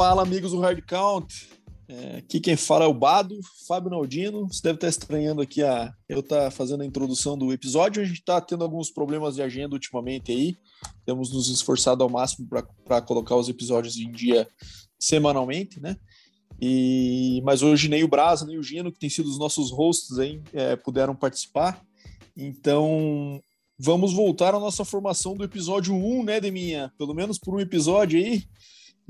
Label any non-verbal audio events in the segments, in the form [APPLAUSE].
Fala, amigos do Hard Count. É, aqui quem fala é o Bado, Fábio Naldino. Você deve estar estranhando aqui a eu estar tá fazendo a introdução do episódio. A gente está tendo alguns problemas de agenda ultimamente aí. Temos nos esforçado ao máximo para colocar os episódios em dia semanalmente, né? E, mas hoje nem o Brasa, nem o Gino, que tem sido os nossos hosts aí, é, puderam participar. Então, vamos voltar à nossa formação do episódio 1, né, Deminha? Pelo menos por um episódio aí.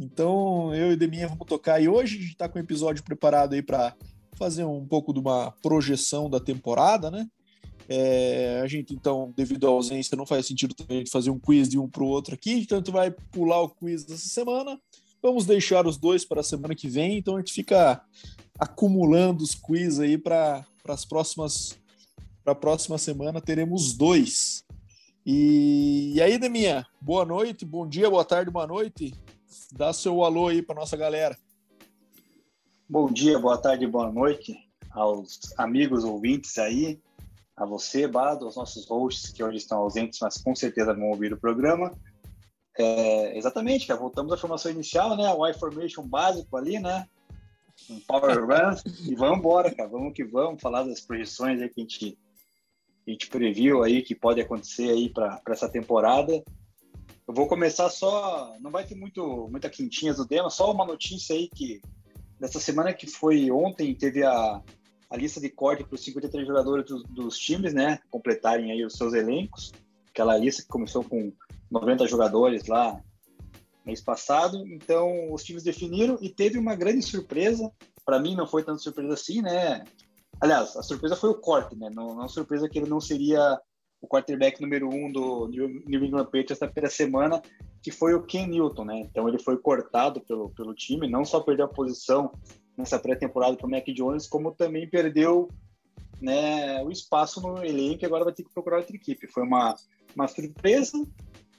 Então, eu e Deminha vamos tocar. E hoje a gente está com um episódio preparado aí para fazer um pouco de uma projeção da temporada, né? É, a gente, então, devido à ausência, não faz sentido também fazer um quiz de um para o outro aqui, então a gente vai pular o quiz dessa semana Vamos deixar os dois para a semana que vem, então a gente fica acumulando os quiz aí para as próximas para a próxima semana teremos dois. E, e aí, Deminha, boa noite, bom dia, boa tarde, boa noite. Dá seu alô aí para nossa galera. Bom dia, boa tarde, boa noite aos amigos ouvintes aí, a você, Bado, aos nossos hosts que hoje estão ausentes, mas com certeza vão ouvir o programa. É, exatamente, cara, voltamos à formação inicial, né? O I-Formation básico ali, né? Um Power [LAUGHS] Run. e vamos embora, cara. Vamos que vamos falar das projeções aí que a gente, a gente previu aí que pode acontecer aí para essa temporada. Eu vou começar só, não vai ter muito muita quintinhas do tema, só uma notícia aí que dessa semana que foi ontem teve a, a lista de corte para os 53 jogadores dos, dos times, né, completarem aí os seus elencos. Aquela lista que começou com 90 jogadores lá mês passado. Então, os times definiram e teve uma grande surpresa. Para mim, não foi tanto surpresa assim, né? Aliás, a surpresa foi o corte, né? Não, não surpresa que ele não seria o quarterback número um do New England Patriots na primeira semana, que foi o Ken Newton, né? Então, ele foi cortado pelo, pelo time, não só perdeu a posição nessa pré-temporada para o Mac Jones, como também perdeu né, o espaço no elenco e agora vai ter que procurar outra equipe. Foi uma, uma surpresa,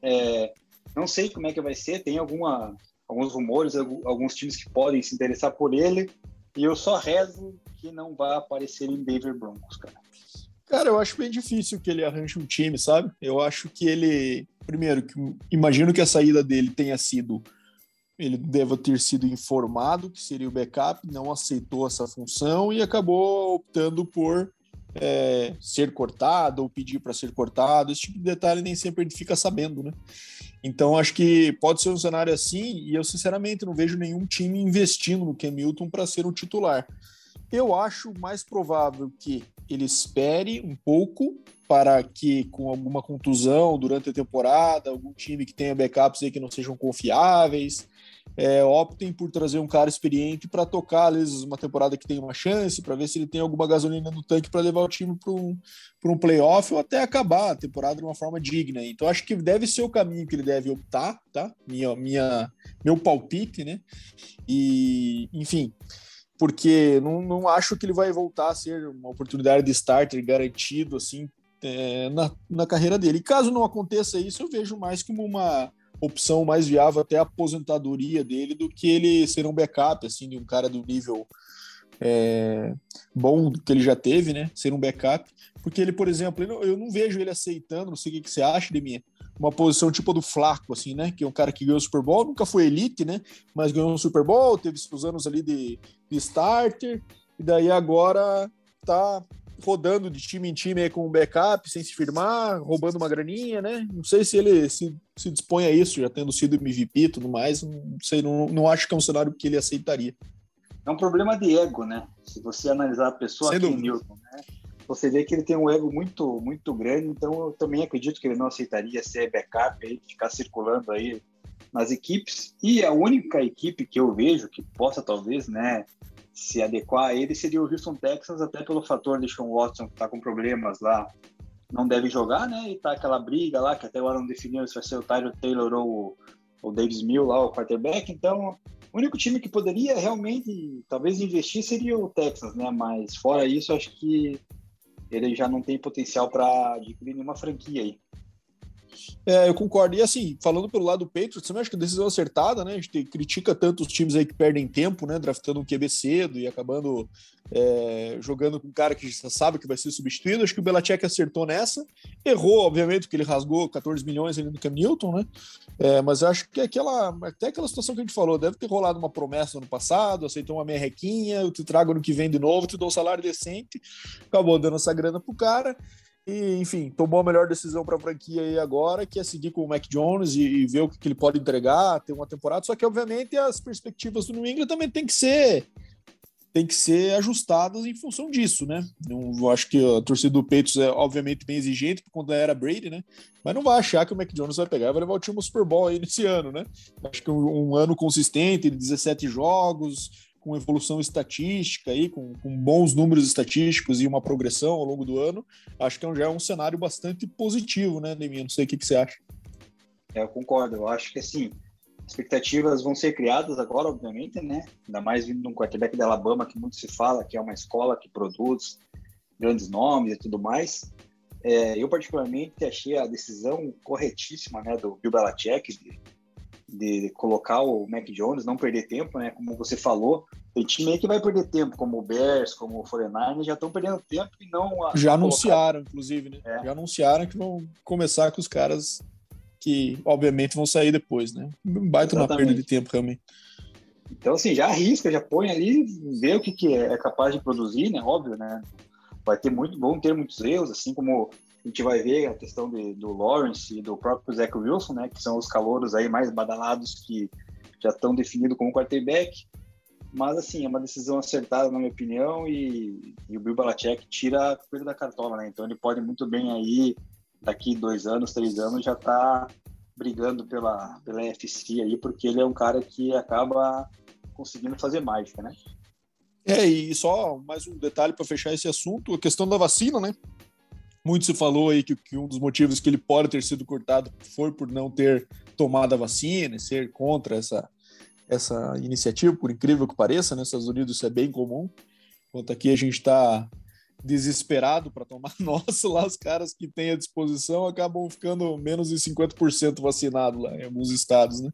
é, não sei como é que vai ser, tem alguma, alguns rumores, alguns times que podem se interessar por ele, e eu só rezo que não vá aparecer em Denver Broncos, cara. Cara, eu acho bem difícil que ele arranje um time, sabe? Eu acho que ele, primeiro, que imagino que a saída dele tenha sido ele deva ter sido informado que seria o backup, não aceitou essa função e acabou optando por é, ser cortado ou pedir para ser cortado. Esse tipo de detalhe nem sempre gente fica sabendo, né? Então acho que pode ser um cenário assim e eu sinceramente não vejo nenhum time investindo no Ken Newton para ser o titular. Eu acho mais provável que ele espere um pouco para que com alguma contusão durante a temporada, algum time que tenha backups aí que não sejam confiáveis, é, optem por trazer um cara experiente para tocar, às vezes, uma temporada que tem uma chance, para ver se ele tem alguma gasolina no tanque para levar o time para um, um playoff ou até acabar a temporada de uma forma digna. Então, acho que deve ser o caminho que ele deve optar, tá? Minha, minha, meu palpite, né? E, enfim, porque não, não acho que ele vai voltar a ser uma oportunidade de starter garantido, assim, é, na, na carreira dele. Caso não aconteça isso, eu vejo mais como uma opção mais viável até a aposentadoria dele do que ele ser um backup, assim, de um cara do nível é, bom que ele já teve, né? Ser um backup. Porque ele, por exemplo, eu não vejo ele aceitando, não sei o que, você acha de mim, uma posição tipo do Flaco, assim, né? Que é um cara que ganhou o Super Bowl, nunca foi elite, né? Mas ganhou um Super Bowl, teve seus anos ali de, de starter, e daí agora tá rodando de time em time aí com um backup, sem se firmar, roubando uma graninha, né? Não sei se ele se, se dispõe a isso, já tendo sido MVP e tudo mais. Não sei, não, não acho que é um cenário que ele aceitaria. É um problema de ego, né? Se você analisar a pessoa aqui, Newton, né? Você vê que ele tem um ego muito, muito grande, então eu também acredito que ele não aceitaria ser backup aí, ficar circulando aí nas equipes. E a única equipe que eu vejo que possa talvez, né, se adequar a ele seria o Houston Texans, até pelo fator de Sean Watson que está com problemas lá, não deve jogar, né? E tá aquela briga lá, que até agora não definiu se vai ser o Tyler Taylor ou o Davis Mill lá, o quarterback. Então, o único time que poderia realmente, talvez, investir seria o Texans, né? Mas fora isso, acho que ele já não tem potencial para adquirir nenhuma franquia aí. É, eu concordo. E assim, falando pelo lado do Patriots, também acho que a decisão acertada, né? A gente critica tanto os times aí que perdem tempo, né? Draftando um QB cedo e acabando é, jogando com um cara que já sabe que vai ser substituído. Acho que o Belichick acertou nessa. Errou, obviamente, porque ele rasgou 14 milhões ali no Cam Newton, né? É, mas acho que aquela, até aquela situação que a gente falou, deve ter rolado uma promessa no passado, aceitou uma merrequinha, eu te trago no que vem de novo, te dou um salário decente, acabou dando essa grana pro cara. E, enfim, tomou a melhor decisão para a franquia aí agora, que é seguir com o Mac Jones e, e ver o que, que, ele pode entregar, ter uma temporada. Só que, obviamente, as perspectivas do New England também tem que ser tem que ser ajustadas em função disso, né? Eu acho que a torcida do Peitos é obviamente bem exigente por conta da era Brady, né? Mas não vai achar que o Mac Jones vai pegar e vai levar o time ao Super Bowl aí nesse ano, né? Acho que um, um ano consistente, 17 jogos, com evolução estatística aí, com, com, bons números estatísticos e uma progressão ao longo do ano, acho que é já é um cenário bastante positivo, né, Neminha? Não sei o que, que você acha. É, eu concordo. Eu acho que assim, expectativas vão ser criadas agora, obviamente, né? Ainda mais vindo de um quarterback da Alabama que muito se fala, que é uma escola que produz grandes nomes e tudo mais. É, eu particularmente achei a decisão corretíssima, né, do Bill Belichick de de colocar o Mac Jones, não perder tempo, né? Como você falou, tem time aí que vai perder tempo, como o Bears, como o 49 já estão perdendo tempo e não. Já anunciaram, colocar... inclusive, né? É. Já anunciaram que vão começar com os caras que, obviamente, vão sair depois, né? Baita uma perda de tempo, realmente. Então, assim, já arrisca, já põe ali, vê o que, que é capaz de produzir, né? Óbvio, né? Vai ter muito, vão ter muitos erros, assim como a gente vai ver a questão de, do Lawrence e do próprio Zach Wilson, né, que são os calouros aí mais badalados que já estão definidos como quarterback. Mas, assim, é uma decisão acertada, na minha opinião, e, e o Bill Belichick tira a coisa da cartola, né? Então ele pode muito bem aí, daqui dois anos, três anos, já tá brigando pela, pela FC aí, porque ele é um cara que acaba conseguindo fazer mágica, né? É, e só mais um detalhe para fechar esse assunto, a questão da vacina, né? Muito se falou aí que, que, um dos motivos que ele pode ter sido cortado foi por não ter tomado a vacina, ser contra essa, essa iniciativa, por incrível que pareça, né? nos Estados Unidos isso é bem comum. Enquanto aqui a gente está desesperado para tomar [LAUGHS] nosso, lá os caras que têm à disposição acabam ficando menos de 50% vacinados lá em alguns estados, né?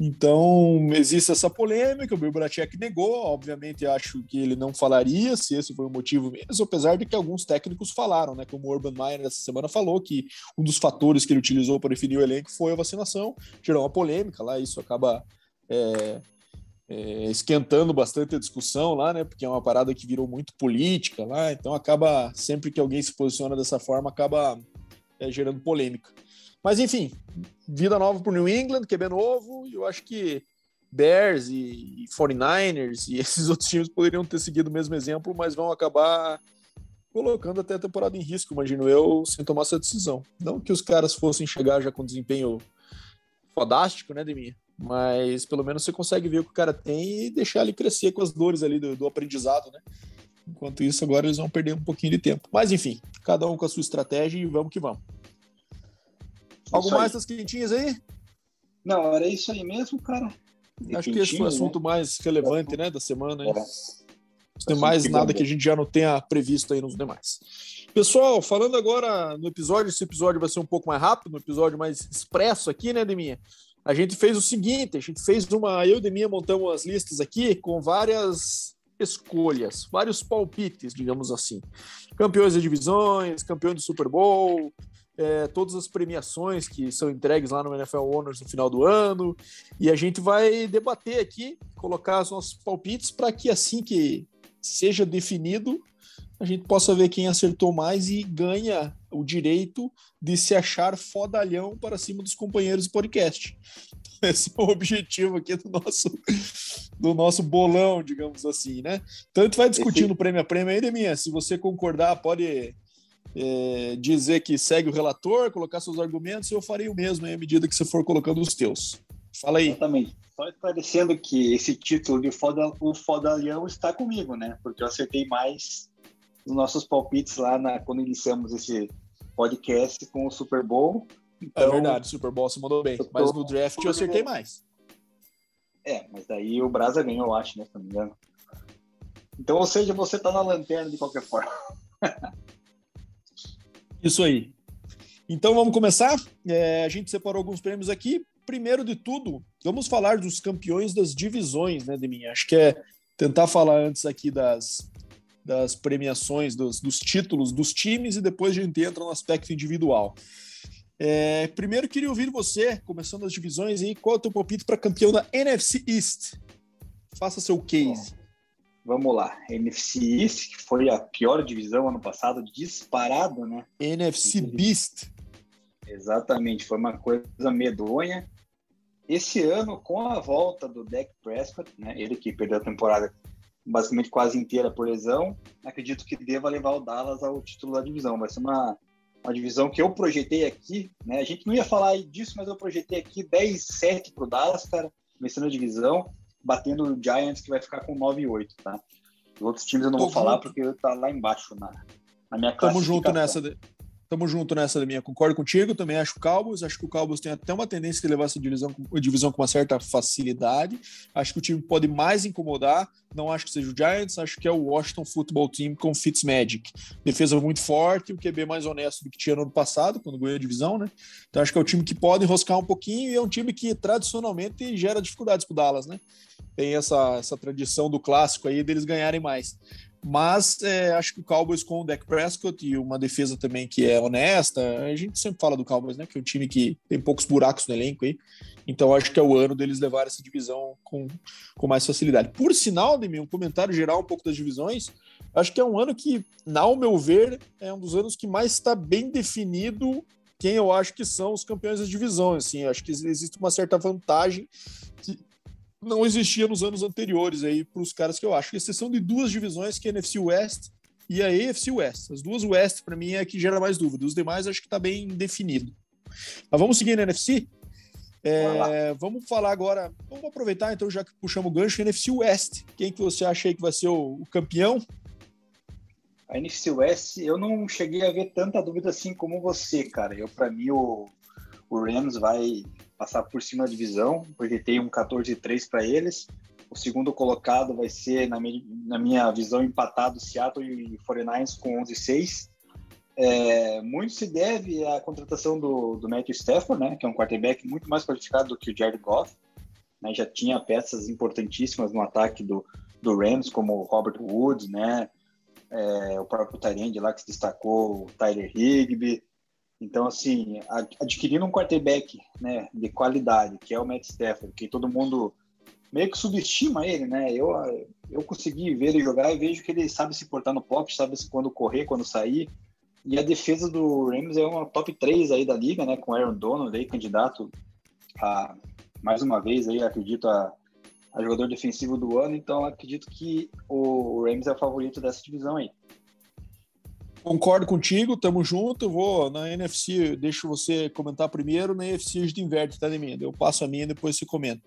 Então, existe essa polêmica, o Belichick negou, obviamente acho que ele não falaria se esse foi o motivo mesmo, apesar de que alguns técnicos falaram, né, como o Urban Meyer essa semana falou, que um dos fatores que ele utilizou para definir o elenco foi a vacinação, gerou uma polêmica lá, isso acaba é, é, esquentando bastante a discussão lá, né, porque é uma parada que virou muito política lá, então acaba, sempre que alguém se posiciona dessa forma, acaba é, gerando polêmica. Mas enfim, vida nova para New England, QB novo, e eu acho que Bears e 49ers e [LAUGHS] esses outros times poderiam ter seguido o mesmo exemplo, mas vão acabar colocando até a temporada em risco, imagino eu, sem tomar essa decisão. Não que os caras fossem chegar já com desempenho fodástico, né, Deminha? Mas pelo menos você consegue ver o que o cara tem e deixar ele crescer com as dores ali do, do aprendizado, né? Enquanto isso, agora eles vão perder um pouquinho de tempo. Mas enfim, cada um com a sua estratégia e vamos que vamos. Algo mais das quentinhas aí? Não, era isso aí mesmo, cara. Acho que esse foi o assunto né? mais relevante, né, da semana. É. Não tem mais nada que a gente já não tenha previsto aí nos demais. Pessoal, falando agora no episódio, esse episódio vai ser um pouco mais rápido, um episódio mais expresso aqui, né, Deminha? A gente fez o seguinte, a gente fez uma, eu e Deminha montamos as listas aqui com várias escolhas, vários palpites, digamos assim. Campeões de divisões, campeão do Super Bowl, é, todas as premiações que são entregues lá no NFL Honors no final do ano. E a gente vai debater aqui, colocar os nossos palpites para que assim que seja definido, a gente possa ver quem acertou mais e ganha o direito de se achar fodalhão para cima dos companheiros de podcast. [LAUGHS] Esse é o objetivo aqui do nosso, do nosso bolão, digamos assim, né? Então a gente vai discutindo Esse... prêmio a prêmio aí, Deminha. Se você concordar, pode é, dizer que segue o relator, colocar seus argumentos, eu farei o mesmo à medida que você for colocando os teus. Fala aí. Exatamente. Só esclarecendo que esse título de foda, o Fodalhão está comigo, né? Porque eu acertei mais nos nossos palpites lá na, quando iniciamos esse podcast com o Super Bowl. É então, é verdade, o Super Bowl se mandou bem. Mas no draft eu acertei mais. É, mas daí o Brasa ganhou, eu acho, né? Se não me engano. Então, ou seja, você tá na lanterna de qualquer forma. [LAUGHS] Isso aí. Então vamos começar. É, a gente separou alguns prêmios aqui. Primeiro de tudo, vamos falar dos campeões das divisões, né, Deminha? Acho que é tentar falar antes aqui das, das premiações, dos, dos títulos dos times e depois a gente entra no aspecto individual. É, primeiro queria ouvir você, começando as divisões aí, qual é o teu palpite para campeão da NFC East? Faça seu case. Bom, vamos lá. NFC East, que foi a pior divisão ano passado, disparado, né? NFC Beast. Exatamente, foi uma coisa medonha. Esse ano, com a volta do Dak Prescott, né, ele que perdeu a temporada basicamente quase inteira por lesão, acredito que deva levar o Dallas ao título da divisão. Vai ser uma, uma divisão que eu projetei aqui, né? A gente não ia falar disso, mas eu projetei aqui 10-7 para o Dallas, cara, vencendo a divisão, batendo o Giants, que vai ficar com 9-8, tá? Os outros times eu não Tô vou junto. falar porque tá lá embaixo na, na minha classificação. Tamo junto nessa. Tamo junto nessa minha. Concordo contigo, também acho o Cowboys. Acho que o Cowboys tem até uma tendência de levar essa divisão, divisão com uma certa facilidade. Acho que o time pode mais incomodar. Não acho que seja o Giants, acho que é o Washington Football Team com Fitzmagic. Defesa muito forte, o QB mais honesto do que tinha no ano passado, quando ganhou a divisão, né? Então acho que é o time que pode enroscar um pouquinho e é um time que tradicionalmente gera dificuldades pro Dallas, né? Tem essa, essa tradição do clássico aí deles ganharem mais. Mas é, acho que o Cowboys com o Dak Prescott e uma defesa também que é honesta, a gente sempre fala do Cowboys, né? Que é um time que tem poucos buracos no elenco aí. Então acho que é o ano deles levar essa divisão com, com mais facilidade. Por sinal, Demi, um comentário geral um pouco das divisões. Acho que é um ano que, ao meu ver, é um dos anos que mais está bem definido quem eu acho que são os campeões das divisões. Assim, acho que existe uma certa vantagem que não existia nos anos anteriores aí para os caras que eu acho, exceção de duas divisões, que é a NFC West e a AFC West. As duas West, para mim, é a que gera mais dúvida. Os demais, acho que está bem definido. Mas vamos seguir na NFC? É, vamos falar agora, vamos aproveitar então, já que puxamos o gancho, NFC West. Quem que você acha aí que vai ser o, o campeão? A NFC West, eu não cheguei a ver tanta dúvida assim como você, cara. Eu, para mim, o, o Rams vai passar por cima da divisão, porque tem um 14-3 para eles. O segundo colocado vai ser, na minha, na minha visão, empatado Seattle e 49ers com 11-6. É, muito se deve à contratação do, do Matthew Stafford, né, que é um quarterback muito mais qualificado do que o Jared Goff. Né, já tinha peças importantíssimas no ataque do, do Rams, como o Robert Woods, né, é, o próprio Tyrande lá que se destacou, o Tyler Higby, então, assim, adquirindo um quarterback né, de qualidade, que é o Matt Stafford, que todo mundo meio que subestima ele, né? Eu, eu consegui ver ele jogar e vejo que ele sabe se portar no pocket, sabe quando correr, quando sair. E a defesa do Rams é uma top 3 aí da liga, né? Com Aaron Donald aí, candidato a, mais uma vez aí, acredito, a, a jogador defensivo do ano. Então, acredito que o Rams é o favorito dessa divisão aí. Concordo contigo, tamo junto. Vou na NFC, deixo você comentar primeiro, na NFC a gente inverte, tá, minha? Eu passo a minha e depois você comenta.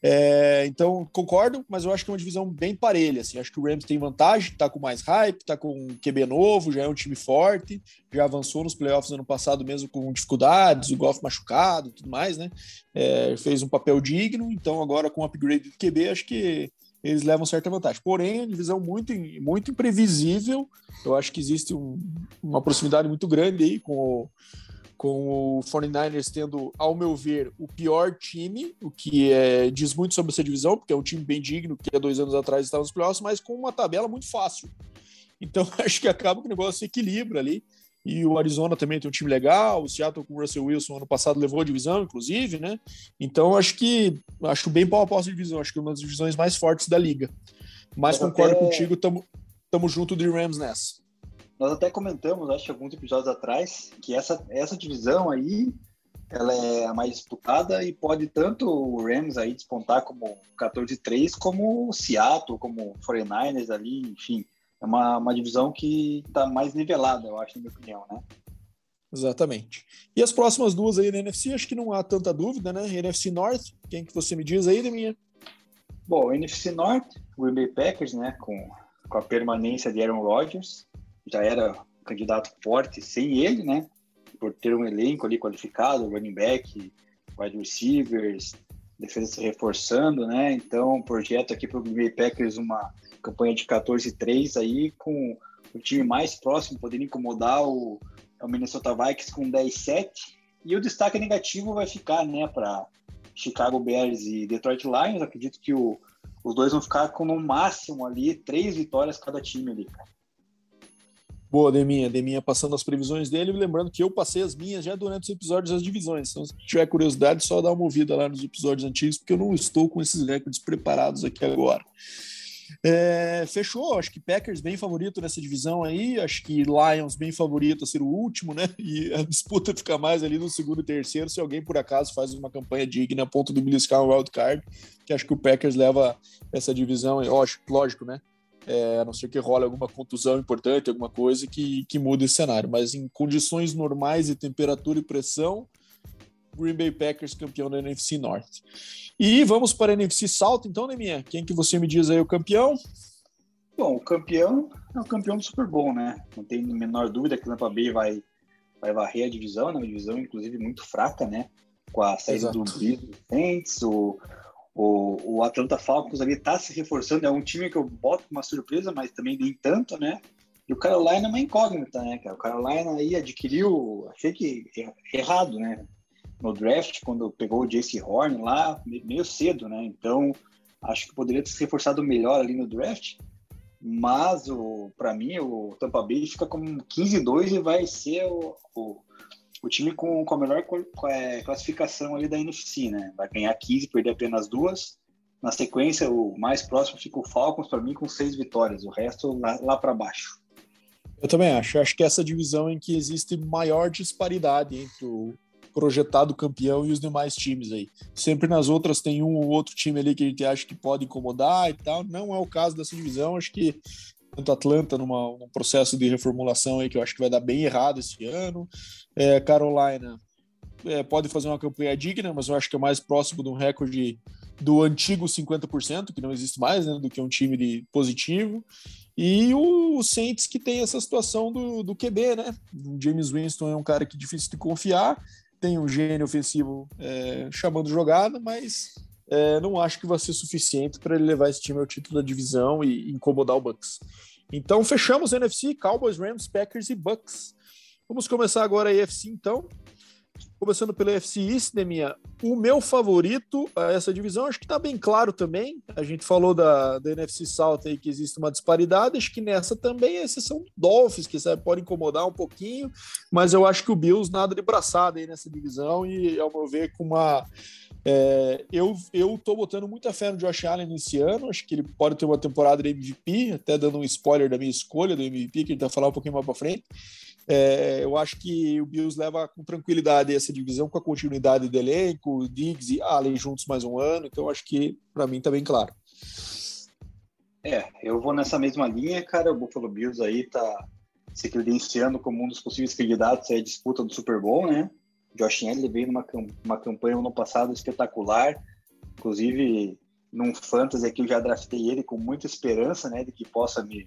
É, então, concordo, mas eu acho que é uma divisão bem parelha. Assim. Acho que o Rams tem vantagem, tá com mais hype, tá com um QB novo, já é um time forte, já avançou nos playoffs ano passado mesmo com dificuldades, o golfe machucado tudo mais, né? É, fez um papel digno, então agora com o upgrade do QB, acho que eles levam certa vantagem. Porém, a divisão muito, muito imprevisível. Eu acho que existe um, uma proximidade muito grande aí com o, com o 49ers tendo, ao meu ver, o pior time, o que é, diz muito sobre essa divisão, porque é um time bem digno, que há dois anos atrás estava nos playoffs, mas com uma tabela muito fácil. Então, [LAUGHS] acho que acaba que o negócio se equilibra ali. E o Arizona também tem um time legal. O Seattle com o Russell Wilson ano passado levou a divisão, inclusive, né? Então acho que acho bem pau a pau a divisão. Acho que é uma das divisões mais fortes da liga. Mas Nós concordo até... contigo, tamo, tamo junto de Rams nessa. Nós até comentamos, acho que alguns episódios atrás, que essa, essa divisão aí ela é a mais disputada e pode tanto o Rams aí despontar como 14-3, como o Seattle, como o 49ers ali, enfim é uma, uma divisão que está mais nivelada, eu acho, na minha opinião, né? Exatamente. E as próximas duas aí na NFC, acho que não há tanta dúvida, né? NFC North, quem que você me diz aí, minha? Bom, NFC North, o Green Bay Packers, né, com, com a permanência de Aaron Rodgers, já era candidato forte sem ele, né, por ter um elenco ali qualificado, running back, wide receivers, defesa se reforçando, né, então projeto aqui para o Green Bay Packers uma campanha de 14-3 aí, com o time mais próximo podendo incomodar o, é o Minnesota Vikings com 10-7. E o destaque negativo vai ficar né, para Chicago Bears e Detroit Lions. Acredito que o, os dois vão ficar com no máximo ali três vitórias cada time ali, cara. Boa, Deminha. Deminha passando as previsões dele. Lembrando que eu passei as minhas já durante os episódios das divisões. Então, se tiver curiosidade, só dá uma ouvida lá nos episódios antigos, porque eu não estou com esses recordes preparados aqui agora. É, fechou, acho que Packers bem favorito nessa divisão aí, acho que Lions bem favorito a ser o último, né? E a disputa fica mais ali no segundo e terceiro, se alguém por acaso faz uma campanha digna a ponto de beliscar um wildcard, que acho que o Packers leva essa divisão, lógico, lógico né? é, a não ser que role alguma contusão importante, alguma coisa que, que mude esse cenário. Mas em condições normais de temperatura e pressão, Green Bay Packers campeão da NFC Norte. E vamos para a NFC South, então, Neminha? Quem que você me diz aí o campeão? Bom, o campeão é o campeão do Super Bowl, né? Não tem a menor dúvida que o Tampa Bay vai, vai varrer a divisão, né? Uma divisão, inclusive, muito fraca, né? Com a saída Exato. do Saints, o, o, o Atlanta Falcons ali está se reforçando, é um time que eu boto uma surpresa, mas também nem tanto, né? E o Carolina é uma incógnita, né, cara? O Carolina aí adquiriu, achei que errado, né? No draft, quando pegou o JC Horn lá, meio cedo, né? Então, acho que poderia ter se reforçado melhor ali no draft. Mas, para mim, o Tampa Bay fica com 15-2 e vai ser o, o o time com, com a melhor classificação ali da NFC, né? Vai ganhar 15, perder apenas duas. Na sequência, o mais próximo fica o Falcons, para mim, com seis vitórias. O resto lá, lá para baixo. Eu também acho. Acho que essa divisão em que existe maior disparidade entre o projetado campeão e os demais times aí. Sempre nas outras tem um ou outro time ali que a gente acha que pode incomodar e tal. Não é o caso dessa divisão. Acho que tanto Atlanta numa, num processo de reformulação aí que eu acho que vai dar bem errado esse ano. É, Carolina é, pode fazer uma campanha digna, mas eu acho que é mais próximo de um recorde do antigo 50%, que não existe mais, né, do que um time de positivo. E o Saints que tem essa situação do, do QB, né? O James Winston é um cara que é difícil de confiar, tem um gênio ofensivo é, chamando jogada, mas é, não acho que vai ser suficiente para ele levar esse time ao título da divisão e incomodar o Bucks. Então fechamos NFC, Cowboys, Rams, Packers e Bucks. Vamos começar agora a AFC então. Começando pela FC East, Deminha, o meu favorito a essa divisão, acho que está bem claro também. A gente falou da, da NFC South aí que existe uma disparidade, acho que nessa também a exceção do Dolphins, que sabe, pode incomodar um pouquinho, mas eu acho que o Bills nada de braçada aí nessa divisão. E, ao meu ver, com uma é, eu, eu tô botando muita fé no Josh Allen esse ano, acho que ele pode ter uma temporada de MVP, até dando um spoiler da minha escolha do MVP, que gente vai falar um pouquinho mais para frente. É, eu acho que o Bills leva com tranquilidade essa divisão, com a continuidade do elenco, Diggs e Allen juntos mais um ano, então acho que para mim tá bem claro. É, eu vou nessa mesma linha, cara. O Buffalo Bills aí tá se credenciando como um dos possíveis candidatos à disputa do Super Bowl, né? Josh Allen veio numa uma campanha ano passado espetacular, inclusive num fantasy aqui eu já draftei ele com muita esperança, né, de que possa me,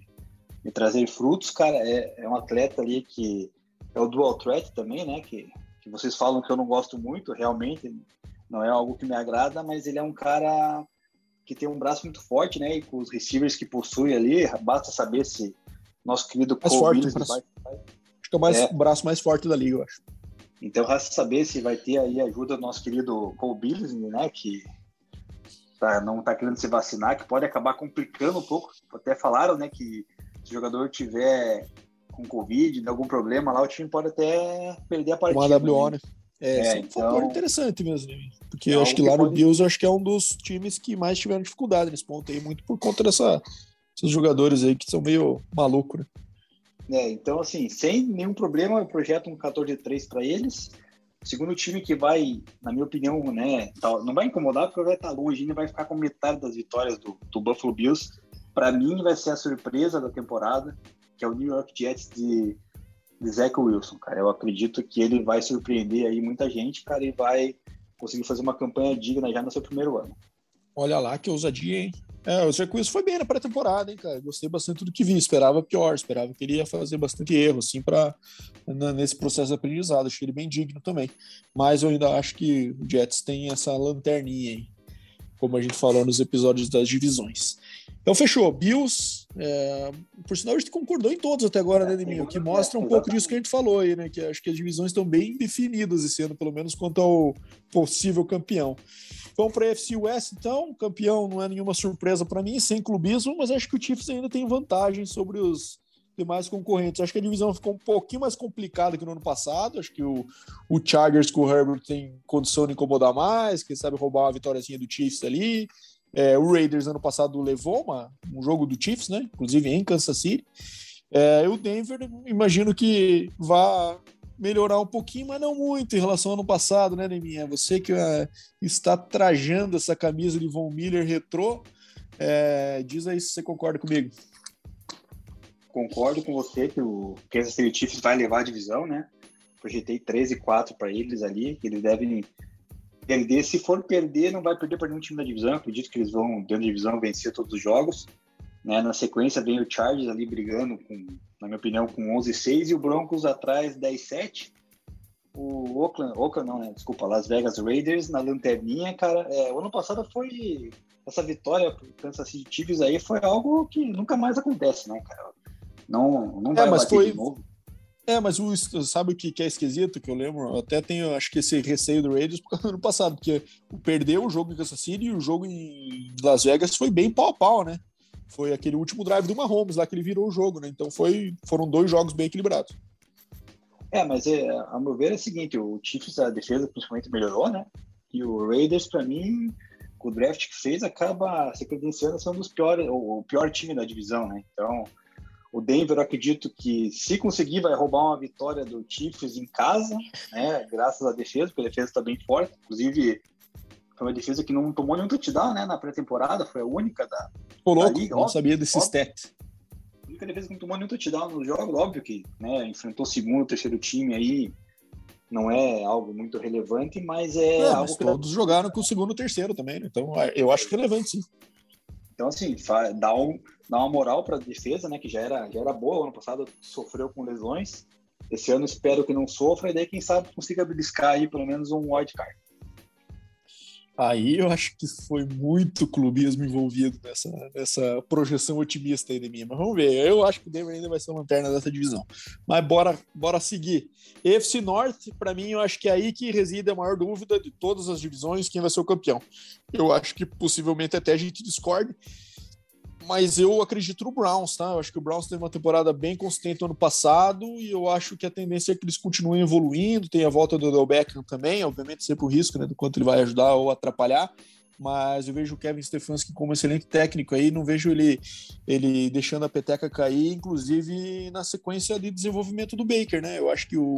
me trazer frutos, cara, é, é um atleta ali que é o dual threat também, né, que, que vocês falam que eu não gosto muito, realmente não é algo que me agrada, mas ele é um cara que tem um braço muito forte, né, e com os receivers que possui ali, basta saber se nosso querido mais Cole forte, vai, vai... Acho que é o mais, é. braço mais forte da liga, eu acho. Então, resta saber se vai ter aí ajuda do nosso querido Cole né, que tá, não está querendo se vacinar, que pode acabar complicando um pouco. Até falaram, né, que se o jogador tiver com Covid, algum problema lá, o time pode até perder a partida. Uma WO, né? É, é, é um então... fator interessante mesmo, né? porque é eu acho que lá no pode... Bills, eu acho que é um dos times que mais tiveram dificuldade nesse ponto aí, muito por conta dessa, desses jogadores aí que são meio malucos, né? É, então, assim, sem nenhum problema, eu projeto um 14-3 para eles. Segundo time que vai, na minha opinião, né, tá, não vai incomodar porque vai estar longe, ainda vai ficar com metade das vitórias do, do Buffalo Bills. Para mim, vai ser a surpresa da temporada, que é o New York Jets de, de Zach Wilson, cara. Eu acredito que ele vai surpreender aí muita gente, cara, e vai conseguir fazer uma campanha digna já no seu primeiro ano. Olha lá que ousadia, hein? É, o Zach Wilson foi bem na pré-temporada, hein, cara? Gostei bastante do que vi. Esperava pior, esperava que ele ia fazer bastante erro, assim, para nesse processo de aprendizado. Achei ele bem digno também. Mas eu ainda acho que o Jets tem essa lanterninha aí, como a gente falou nos episódios das divisões. Então fechou. Bills, é, por sinal, a gente concordou em todos até agora, né, Deminho? O que mostra um pouco disso que a gente falou aí, né? Que acho que as divisões estão bem definidas esse ano, pelo menos quanto ao possível campeão. Vamos para a FC West, então. Campeão não é nenhuma surpresa para mim, sem clubismo, mas acho que o Chiefs ainda tem vantagem sobre os demais concorrentes. Acho que a divisão ficou um pouquinho mais complicada que no ano passado. Acho que o, o Chargers com o Herbert tem condição de incomodar mais, quem sabe roubar uma vitóriazinha do Chiefs ali. É, o Raiders ano passado levou uma, um jogo do Chiefs, né? Inclusive em Kansas City. É, o Denver, imagino que vá melhorar um pouquinho, mas não muito em relação ao ano passado, né, Neminha? Você que uh, está trajando essa camisa de Von Miller retrô, é, diz aí se você concorda comigo. Concordo com você que o Kansas City Chiefs vai levar a divisão, né? Projetei 13 e 4 para eles ali, que eles devem perder. Se for perder, não vai perder para nenhum time da divisão. Acredito que eles vão, dentro da divisão, vencer todos os jogos. Né? Na sequência, vem o Chargers ali brigando, com, na minha opinião, com 11-6 e o Broncos atrás 10-7. O Oakland, Oakland não, né? Desculpa, Las Vegas Raiders na lanterninha, cara. É, o ano passado foi. Essa vitória pro Kansas City Chiefs aí foi algo que nunca mais acontece, né, cara? Não, não é, vai mas foi, de novo. É, mas o, sabe o que, que é esquisito, que eu lembro? Eu até tenho, acho que esse receio do Raiders por causa [LAUGHS] do ano passado, porque perdeu o jogo em Kansas City e o jogo em Las Vegas foi bem pau a pau, né? Foi aquele último drive do Mahomes lá que ele virou o jogo, né? Então foi, foram dois jogos bem equilibrados. É, mas é, a meu ver é o seguinte, o Chiefs, a defesa principalmente melhorou, né? E o Raiders, para mim, com o draft que fez, acaba se credenciando ser um dos piores, o pior time da divisão, né? Então, o Denver, eu acredito que, se conseguir, vai roubar uma vitória do Chiefs em casa, né? Graças à defesa, porque a defesa está bem forte. Inclusive, foi uma defesa que não tomou nenhum touchdown, né? Na pré-temporada, foi a única da, Pô, louco, da liga. Não óbvio, sabia desse óbvio. stat. A única defesa que não tomou nenhum touchdown no jogo, óbvio que, né? Enfrentou o segundo, terceiro time aí. Não é algo muito relevante, mas é, é algo mas todos jogaram com o segundo e terceiro também, né? Então eu acho relevante, sim. Então, assim, dá, um, dá uma moral para a defesa, né? Que já era, já era boa. Ano passado sofreu com lesões. Esse ano espero que não sofra. E daí, quem sabe, consiga beliscar aí pelo menos um wildcard. Aí eu acho que foi muito clubismo envolvido nessa, nessa projeção otimista aí de mim. Mas vamos ver. Eu acho que o Denver ainda vai ser a lanterna dessa divisão. Mas bora, bora seguir. EFC Norte, para mim, eu acho que é aí que reside a maior dúvida de todas as divisões, quem vai ser o campeão. Eu acho que possivelmente até a gente discorde mas eu acredito no Browns, tá? Eu acho que o Browns teve uma temporada bem consistente no ano passado e eu acho que a tendência é que eles continuem evoluindo. Tem a volta do Odell Beckham também, obviamente sempre o risco, né, do quanto ele vai ajudar ou atrapalhar. Mas eu vejo o Kevin Stefanski como excelente técnico aí, não vejo ele, ele deixando a peteca cair, inclusive na sequência de desenvolvimento do Baker, né? Eu acho que o,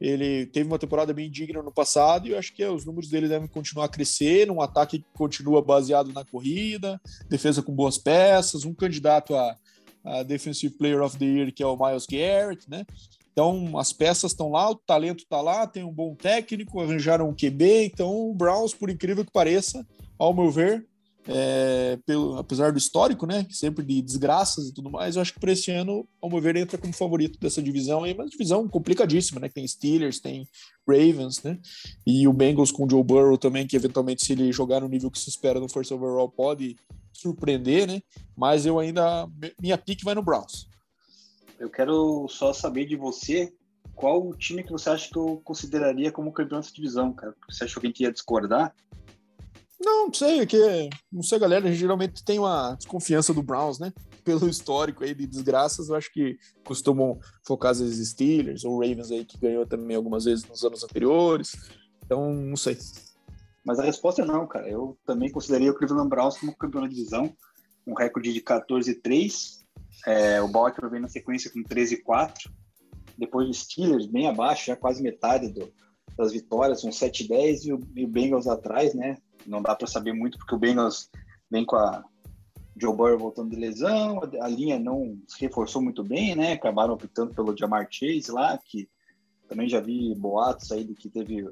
ele teve uma temporada bem digna no passado e eu acho que os números dele devem continuar a crescer. Um ataque que continua baseado na corrida, defesa com boas peças, um candidato a, a Defensive Player of the Year que é o Miles Garrett, né? Então as peças estão lá, o talento está lá, tem um bom técnico, arranjaram um QB. Então o Browns, por incrível que pareça, ao meu ver, é, pelo, apesar do histórico, né, sempre de desgraças e tudo mais, eu acho que para esse ano, ao meu ver, entra como favorito dessa divisão aí, mas divisão complicadíssima, né, tem Steelers, tem Ravens, né, e o Bengals com o Joe Burrow também, que eventualmente se ele jogar no nível que se espera no first overall pode surpreender, né, mas eu ainda, minha pique vai no Browns. Eu quero só saber de você qual o time que você acha que eu consideraria como campeão dessa divisão, cara? Você achou que a gente ia discordar? Não, não sei, que não sei, galera, geralmente tem uma desconfiança do Browns, né? [LAUGHS] Pelo histórico aí de desgraças, eu acho que costumam focar às vezes Steelers ou Ravens aí que ganhou também algumas vezes nos anos anteriores. Então, não sei. Mas a resposta é não, cara. Eu também consideraria o Cleveland Browns como campeão da divisão, um recorde de 14 3. É, o Baltimore vem na sequência com 13 4. Depois o Steelers bem abaixo, já quase metade do, das vitórias, um 7-10 e e o Bengals atrás, né? Não dá para saber muito porque o Bengals vem com a Joe Burrow voltando de lesão, a linha não se reforçou muito bem, né? Acabaram optando pelo Jamar Chase lá, que também já vi boatos aí de que teve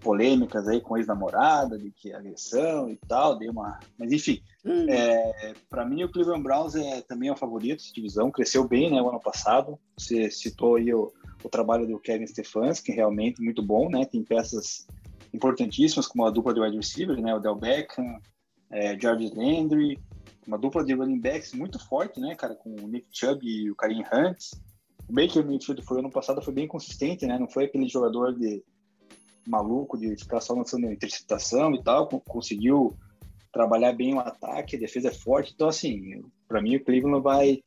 polêmicas aí com ex-namorada, de que agressão e tal, deu uma... Mas enfim, hum. é, para mim o Cleveland Browns é também é o favorito de divisão, cresceu bem, né, o ano passado. Você citou aí o, o trabalho do Kevin Stefanski, que realmente muito bom, né? Tem peças importantíssimas, como a dupla de wide receiver, né? O Del Beckham, é, Jarvis Landry, uma dupla de running backs muito forte, né, cara, com o Nick Chubb e o Karim Hunt. O Baker Mayfield foi ano passado foi bem consistente, né? Não foi aquele jogador de maluco de ficar só lançando interceptação e tal, conseguiu trabalhar bem o ataque, a defesa é forte. Então, assim, para mim o Cleveland vai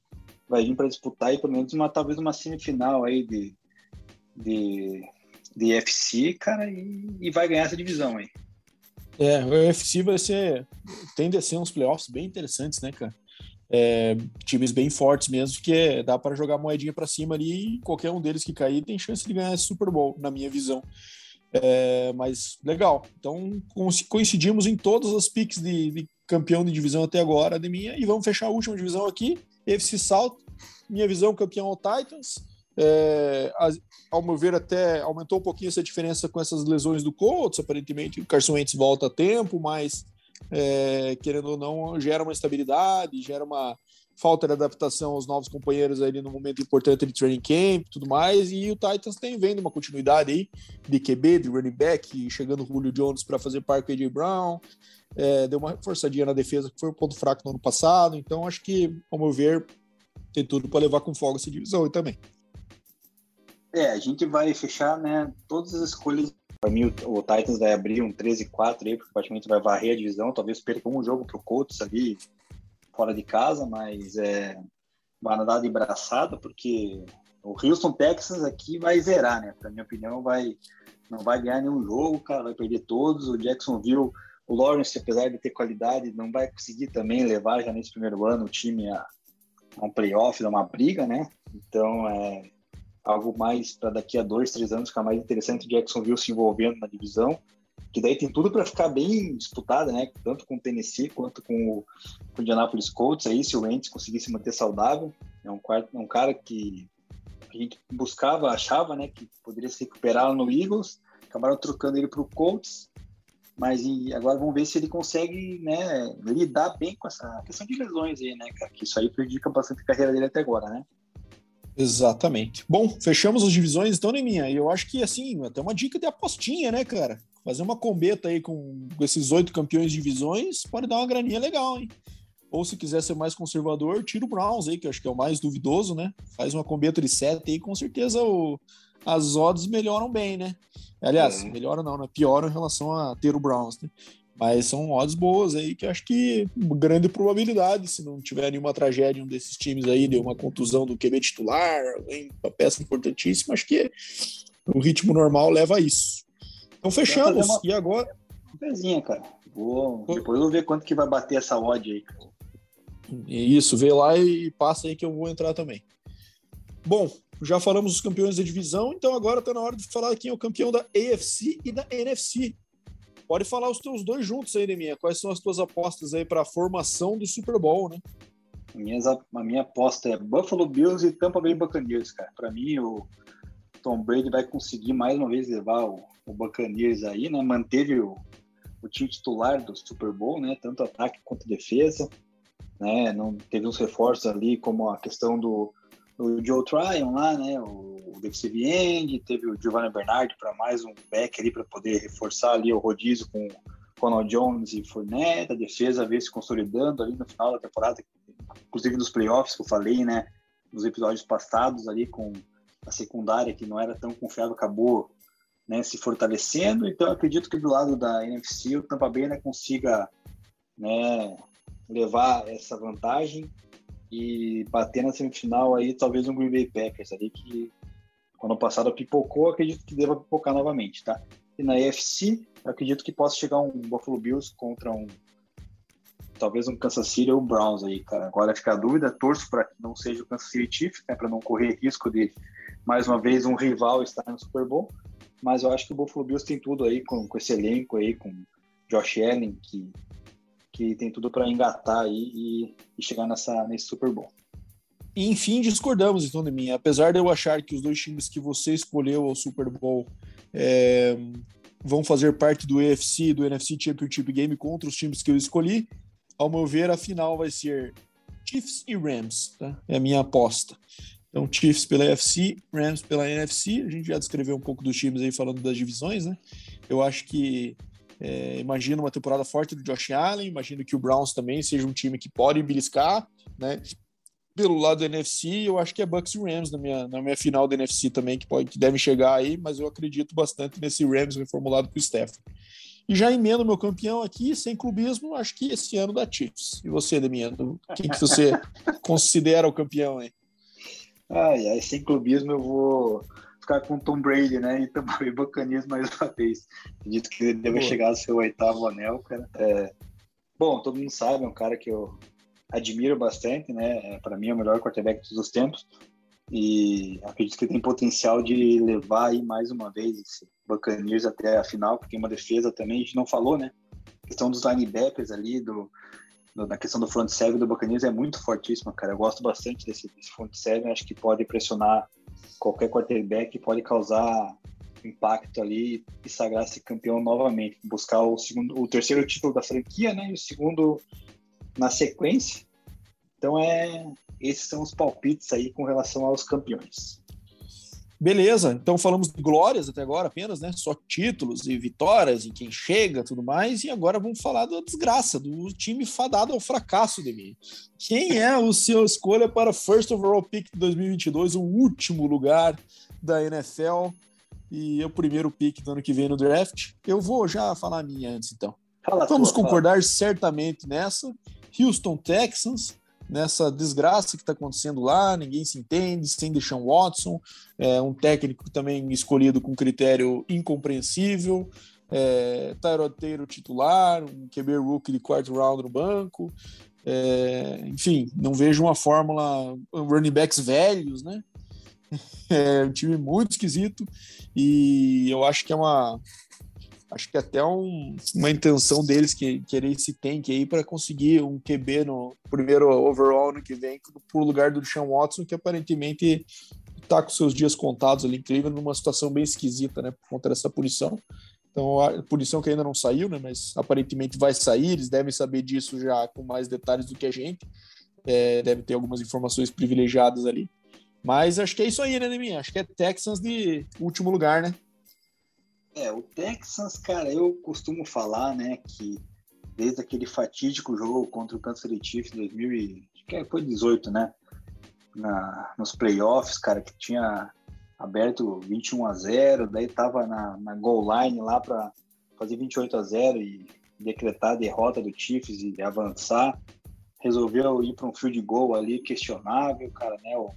vai vir para disputar aí pelo menos uma talvez uma semifinal aí de de, de FC, cara, e, e vai ganhar essa divisão aí. É, o UFC vai ser. tende a ser uns playoffs bem interessantes, né, cara? É, times bem fortes mesmo, que dá para jogar moedinha para cima ali e qualquer um deles que cair tem chance de ganhar esse Super Bowl, na minha visão. É, mas legal. Então coincidimos em todas as picks de, de, campeão de divisão até agora de minha e vamos fechar a última divisão aqui. FC South, minha visão campeão ao Titans. É, ao meu ver, até aumentou um pouquinho essa diferença com essas lesões do Colts. Aparentemente, o Carson Wentz volta a tempo, mas é, querendo ou não, gera uma estabilidade, gera uma falta de adaptação aos novos companheiros ali no momento importante de training camp tudo mais. E o Titans tem vendo uma continuidade aí de QB, de running back, chegando o Julio Jones para fazer par com AJ Brown. É, deu uma forçadinha na defesa, que foi um ponto fraco no ano passado. Então, acho que, ao meu ver, tem tudo para levar com folga essa divisão aí também. É, a gente vai fechar né, todas as escolhas. Para mim, o, Titans vai abrir um 13-4 aí, porque praticamente vai varrer a divisão. Talvez perca um jogo para o Colts ali, fora de casa, mas é, vai nadar de braçada, porque o Houston Texans aqui vai zerar, né? Para minha opinião, vai não vai ganhar nenhum jogo, cara, vai perder todos. O Jacksonville, o Lawrence, apesar de ter qualidade, não vai conseguir também levar já nesse primeiro ano o time a, a um playoff, a uma briga, né? Então, é algo mais para daqui a dois, três anos ficar mais interessante Jacksonville se envolvendo na divisão que daí tem tudo para ficar bem disputada, né? Tanto com o Tennessee quanto com o, com o Indianapolis Colts aí, se o Wentz conseguir se manter saudável. É um, é um cara que a gente buscava, achava, né, que poderia se recuperar no Eagles, acabaram trocando ele para o Colts, mas agora vamos ver se ele consegue, né, lidar bem com essa questão de lesões aí, né, cara, que isso aí prejudica bastante a carreira dele até agora, né? Exatamente. Bom, fechamos as divisões então, Neminha. E eu acho que, assim, até uma dica de apostinha, né, cara? Fazer uma combeta aí com esses oito campeões de divisões pode dar uma graninha legal, hein? Ou se quiser ser mais conservador, tira o Browns aí, que eu acho que é o mais duvidoso, né? Faz uma combeta de sete aí, com certeza o, as odds melhoram bem, né? Aliás, é. melhoram não, né? Pioram em relação a ter o Browns, né? Mas são odds boas aí, que acho que grande probabilidade, se não tiver nenhuma tragédia em um desses times aí, deu uma contusão do QB titular, uma peça importantíssima, acho que o ritmo normal leva a isso. Então fechamos. Uma... E agora? Pezinha, cara. Vou... Depois eu vou ver quanto que vai bater essa odd aí, cara. Isso, vê lá e passa aí que eu vou entrar também. Bom, já falamos dos campeões da divisão, então agora está na hora de falar quem é o campeão da AFC e da NFC. Pode falar os teus dois juntos aí, Neminha. Quais são as tuas apostas aí para a formação do Super Bowl, né? Minhas, a minha aposta é Buffalo Bills e Tampa Bay Buccaneers, cara. Para mim, o Tom Brady vai conseguir mais uma vez levar o, o Buccaneers aí, né? Manteve o, o time titular do Super Bowl, né? Tanto ataque quanto defesa, né? Não teve uns reforços ali, como a questão do, do Joe Tryon lá, né? O, o defensive end, teve o Giovanni Bernard para mais um back ali para poder reforçar ali o rodízio com Ronald Jones e Fournette, a defesa veio se consolidando ali no final da temporada, inclusive nos playoffs que eu falei, né? Nos episódios passados ali com a secundária que não era tão confiável acabou né, se fortalecendo. Então, acredito que do lado da NFC o Tampa Bay né, consiga né, levar essa vantagem e bater na semifinal aí talvez um Green Bay Packers ali que ano passado pipocou, acredito que deva pipocar novamente, tá? E na AFC, acredito que possa chegar um Buffalo Bills contra um talvez um Kansas City ou Browns aí, cara. Agora fica a dúvida, torço para que não seja o Kansas City Chiefs, né, para não correr risco de mais uma vez um rival estar no Super Bowl, mas eu acho que o Buffalo Bills tem tudo aí com, com esse elenco aí, com Josh Allen, que, que tem tudo para engatar aí e, e, chegar nessa, nesse Super Bowl. enfim, discordamos então de mim. Apesar de eu achar que os dois times que você escolheu ao Super Bowl é, vão fazer parte do EFC, do NFC Championship Game contra os times que eu escolhi, ao meu ver, a final vai ser Chiefs e Rams, tá? É a minha aposta. Então, Chiefs pela NFC, Rams pela NFC. A gente já descreveu um pouco dos times aí falando das divisões, né? Eu acho que É, imagino uma temporada forte do Josh Allen, imagino que o Browns também seja um time que pode beliscar, né? Pelo lado do NFC, eu acho que é Bucks e Rams na minha, na minha final da NFC também, que, pode, que deve chegar aí, mas eu acredito bastante nesse Rams reformulado com o Stephen. E já emendo meu campeão aqui, sem clubismo, acho que esse ano da Chiefs. E você, Demiano, quem que você [LAUGHS] considera o campeão aí? Ai, ai, sem clubismo eu vou ficar com Tom Brady, né? E também [LAUGHS] Buccaneers mais uma vez. Acredito que ele deve chegar ao seu oitavo anel, cara. É... Bom, todo mundo sabe, é um cara que eu admiro bastante, né? É, Para mim é o melhor quarterback de todos os tempos. E acredito que tem potencial de levar aí mais uma vez esse Buccaneers até a final, porque tem uma defesa também, a gente não falou, né? A questão dos linebackers ali, do, da questão do front seven do Buccaneers é muito fortíssima, cara. Eu gosto bastante desse, desse front seven, acho que pode pressionar qualquer quarterback, pode causar impacto ali e sagrar-se campeão novamente, buscar o segundo, o terceiro título da franquia, né? E o segundo na sequência. Então é, esses são os palpites aí com relação aos campeões. Beleza, então falamos de glórias até agora apenas, né? Só títulos e vitórias e quem chega, tudo mais. E agora vamos falar da desgraça, do time fadado ao fracasso de mim. Quem é o seu escolha para First Overall Pick de 2022, o último lugar da NFL e o primeiro pick do ano que vem no draft? Eu vou já falar a minha antes, então. Fala vamos tua, concordar fala. certamente nessa. Houston Texans, nessa desgraça que está acontecendo lá, ninguém se entende, sem Deshaun Watson, é, um técnico também escolhido com critério incompreensível, é, Tyrod titular, um QB rookie de quarto round no banco, é, enfim, não vejo uma fórmula, running backs velhos, né? [LAUGHS] É um time muito esquisito e eu acho que é uma acho que até um, uma intenção deles que querer esse tank aí para conseguir um QB no primeiro overall no que vem por lugar do Sean Watson, que aparentemente está com seus dias contados ali Cleveland numa situação bem esquisita, né, por conta dessa punição. Então, a punição que ainda não saiu, né, mas aparentemente vai sair, eles devem saber disso já com mais detalhes do que a gente. É, deve ter algumas informações privilegiadas ali. Mas acho que é isso aí, né, Neminha? Acho que é Texans de último lugar, né? É, o Texans, cara, eu costumo falar, né, que desde aquele fatídico jogo contra o Kansas City Chiefs em 2018, né, na, nos playoffs, cara, que tinha aberto 21 a 0, daí tava na, na goal line lá para fazer 28 a 0 e decretar a derrota do Chiefs e avançar. Resolveu ir para um field goal ali questionável, cara, né? O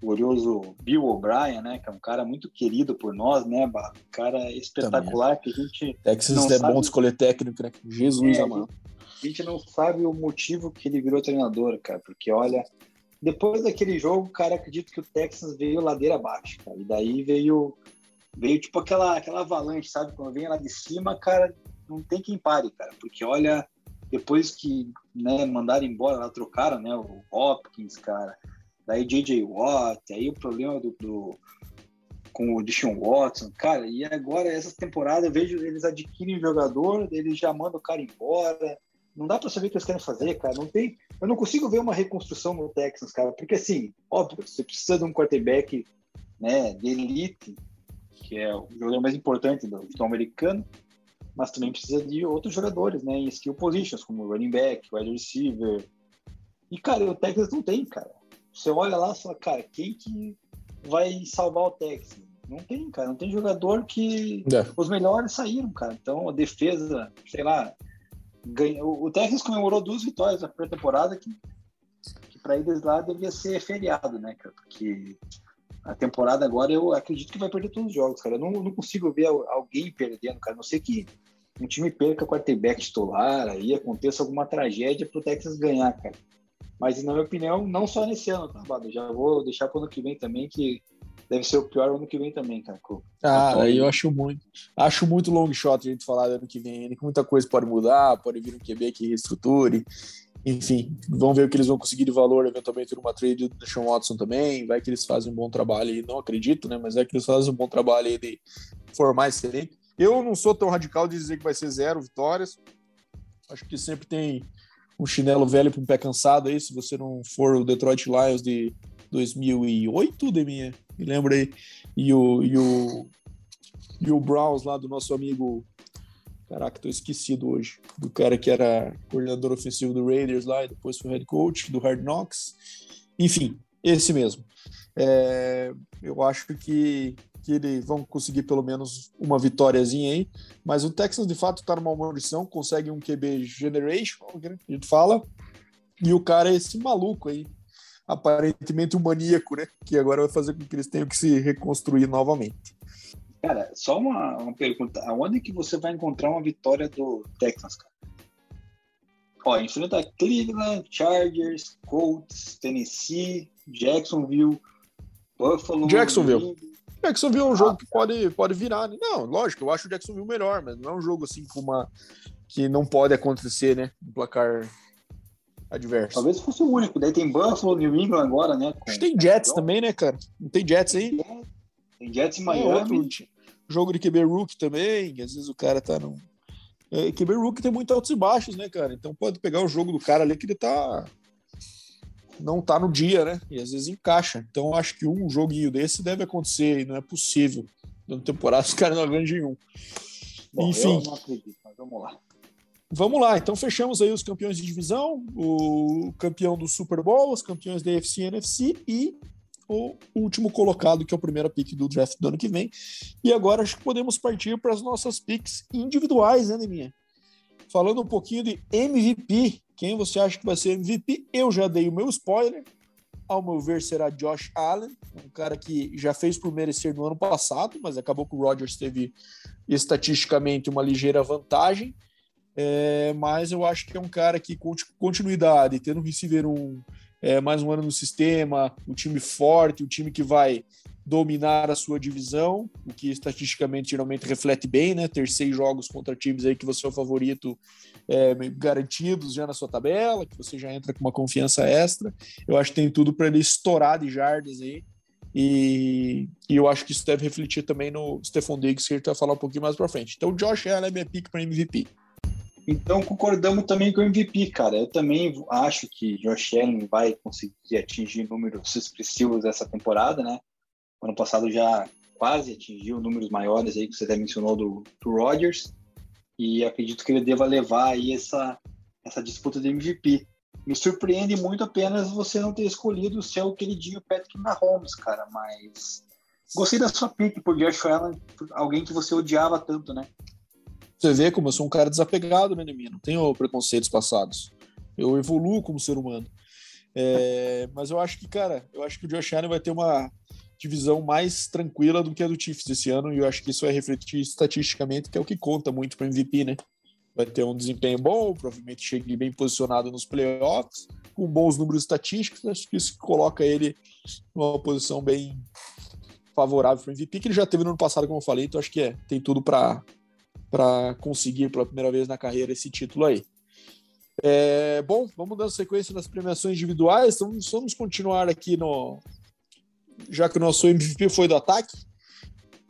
glorioso Bill O'Brien, né? Que é um cara muito querido por nós, né? Um cara espetacular Também. que a gente. Texas é sabe... bom de escolher técnico, né? Jesus é, amado. A gente não sabe o motivo que ele virou treinador, cara, porque olha, depois daquele jogo, cara, acredito que o Texas veio ladeira abaixo, cara. E daí veio veio tipo aquela aquela avalanche, sabe? Quando vem lá de cima, cara, não tem quem pare, cara, porque olha, depois que, né, mandaram embora, lá trocaram, né, o Hopkins, cara, daí J.J. Watt, aí o problema do, do com o Deshaun Watson, cara, e agora essa temporada eu vejo eles adquirem jogador, eles já mandam o cara embora, não dá para saber o que eles querem fazer, cara, não tem, eu não consigo ver uma reconstrução no Texans, cara, porque assim, óbvio, você precisa de um quarterback, né, de elite, que é o jogador mais importante do futebol americano, mas também precisa de outros jogadores, né, em skill positions, como running back, wide receiver, e cara, o Texas não tem, cara, você olha lá e fala, cara, quem que vai salvar o Texas? Não tem, cara. Não tem jogador que. É. Os melhores saíram, cara. Então a defesa, sei lá. Ganha... O Texas comemorou duas vitórias na primeira temporada que, que para eles lá devia ser feriado, né, cara? Porque a temporada agora eu acredito que vai perder todos os jogos, cara. Eu não, não consigo ver alguém perdendo, cara. A não sei que um time perca quarterback titular, aí aconteça alguma tragédia pro Texas ganhar, cara. Mas, na minha opinião, não só nesse ano, tá, Bado? Já vou deixar para o ano que vem também, que deve ser o pior ano que vem também, cara. Ah, aí eu acho muito. Acho muito long shot a gente falar do ano que vem. Que muita coisa pode mudar, pode vir um QB que reestruture. Enfim, vamos ver o que eles vão conseguir de valor eventualmente numa trade do Sean Watson também. Vai que eles fazem um bom trabalho aí, não acredito, né? Mas é que eles fazem um bom trabalho aí de formar esse elenco. Eu não sou tão radical de dizer que vai ser zero vitórias. Acho que sempre tem um chinelo velho para um pé cansado aí, se você não for o Detroit Lions de 2008, Deminha, me lembra aí, e o, e o, e o Browns lá do nosso amigo Caraca, tô esquecido hoje. Do cara que era coordenador ofensivo do Raiders lá e depois foi head coach do Hard Knocks. Enfim, esse mesmo. É, eu acho que, que eles vão conseguir pelo menos uma vitóriazinha aí. Mas o Texans, de fato, tá numa maldição, consegue um QB generation, a gente fala. E o cara é esse maluco aí, aparentemente um maníaco, né? Que agora vai fazer com que eles tenham que se reconstruir novamente. Cara, só uma, uma pergunta. Aonde que você vai encontrar uma vitória do Texans, cara? Ó, enfrenta Cleveland, Chargers, Colts, Tennessee, Jacksonville, Buffalo. Jacksonville. Jacksonville é um ah, jogo que pode, pode virar. Né? Não, lógico, eu acho o Jacksonville melhor, mas não é um jogo assim com uma que não pode acontecer, né? Um placar adverso. Talvez fosse o único. Daí tem Buffalo, New England agora, né? Com... Acho que tem Jets também, né, cara? Não tem Jets aí? Tem Jets em Miami. É jogo de QB Rook também, às vezes o cara tá no. É, QB Rook tem muito altos e baixos, né, cara? Então pode pegar o jogo do cara ali que ele tá. Não tá no dia, né? E às vezes encaixa. Então acho que um joguinho desse deve acontecer e não é possível. Na temporada os caras não arranjem um. Bom, Enfim. acredito, vamos lá. Vamos lá, então fechamos aí os campeões de divisão, o campeão do Super Bowl, os campeões da UFC e NFC e o último colocado, que é o primeiro pick do draft do ano que vem. E agora acho que podemos partir para as nossas picks individuais, né, Neminha? Falando um pouquinho de MVP, quem você acha que vai ser MVP? Eu já dei o meu spoiler. Ao meu ver, será Josh Allen, um cara que já fez por merecer no ano passado, mas acabou que o Rodgers teve estatisticamente uma ligeira vantagem. É, mas eu acho que é um cara que, com continuidade, tendo receiver um é, mais um ano no sistema, um time forte, um time que vai dominar a sua divisão, o que estatisticamente geralmente reflete bem, né? Ter seis jogos contra times aí que você é o favorito é, garantidos já na sua tabela, que você já entra com uma confiança extra. Eu acho que tem tudo para ele estourar de jardas aí. E, e, eu acho que isso deve refletir também no Stephon Diggs, que gente vai falar um pouquinho mais para frente. Então, Josh Allen é minha pick para MVP. Então concordamos também com o MVP, cara. Eu também acho que Josh Allen vai conseguir atingir números expressivos essa temporada, né? Ano passado já quase atingiu números maiores aí que você até mencionou do, do Rodgers. E acredito que ele deva levar aí essa, essa disputa de MVP. Me surpreende muito apenas você não ter escolhido o seu queridinho Patrick Mahomes, cara, mas gostei da sua pick por Josh Allen, alguém que você odiava tanto, né? Você vê como eu sou um cara desapegado, né, Neminha? Não tenho preconceitos passados. Eu evoluo como ser humano. É, mas eu acho que, cara, eu acho que o Josh Allen vai ter uma divisão mais tranquila do que a do Chiefs esse ano, e eu acho que isso vai refletir estatisticamente, que é o que conta muito para MVP, né? Vai ter um desempenho bom, provavelmente chegue bem posicionado nos playoffs, com bons números estatísticos, acho que isso coloca ele numa posição bem favorável para o MVP, que ele já teve no ano passado, como eu falei, então acho que é, tem tudo para conseguir pela primeira vez na carreira esse título aí. É, bom, vamos dando sequência nas premiações individuais, então vamos continuar aqui no. Já que o nosso MVP foi do ataque,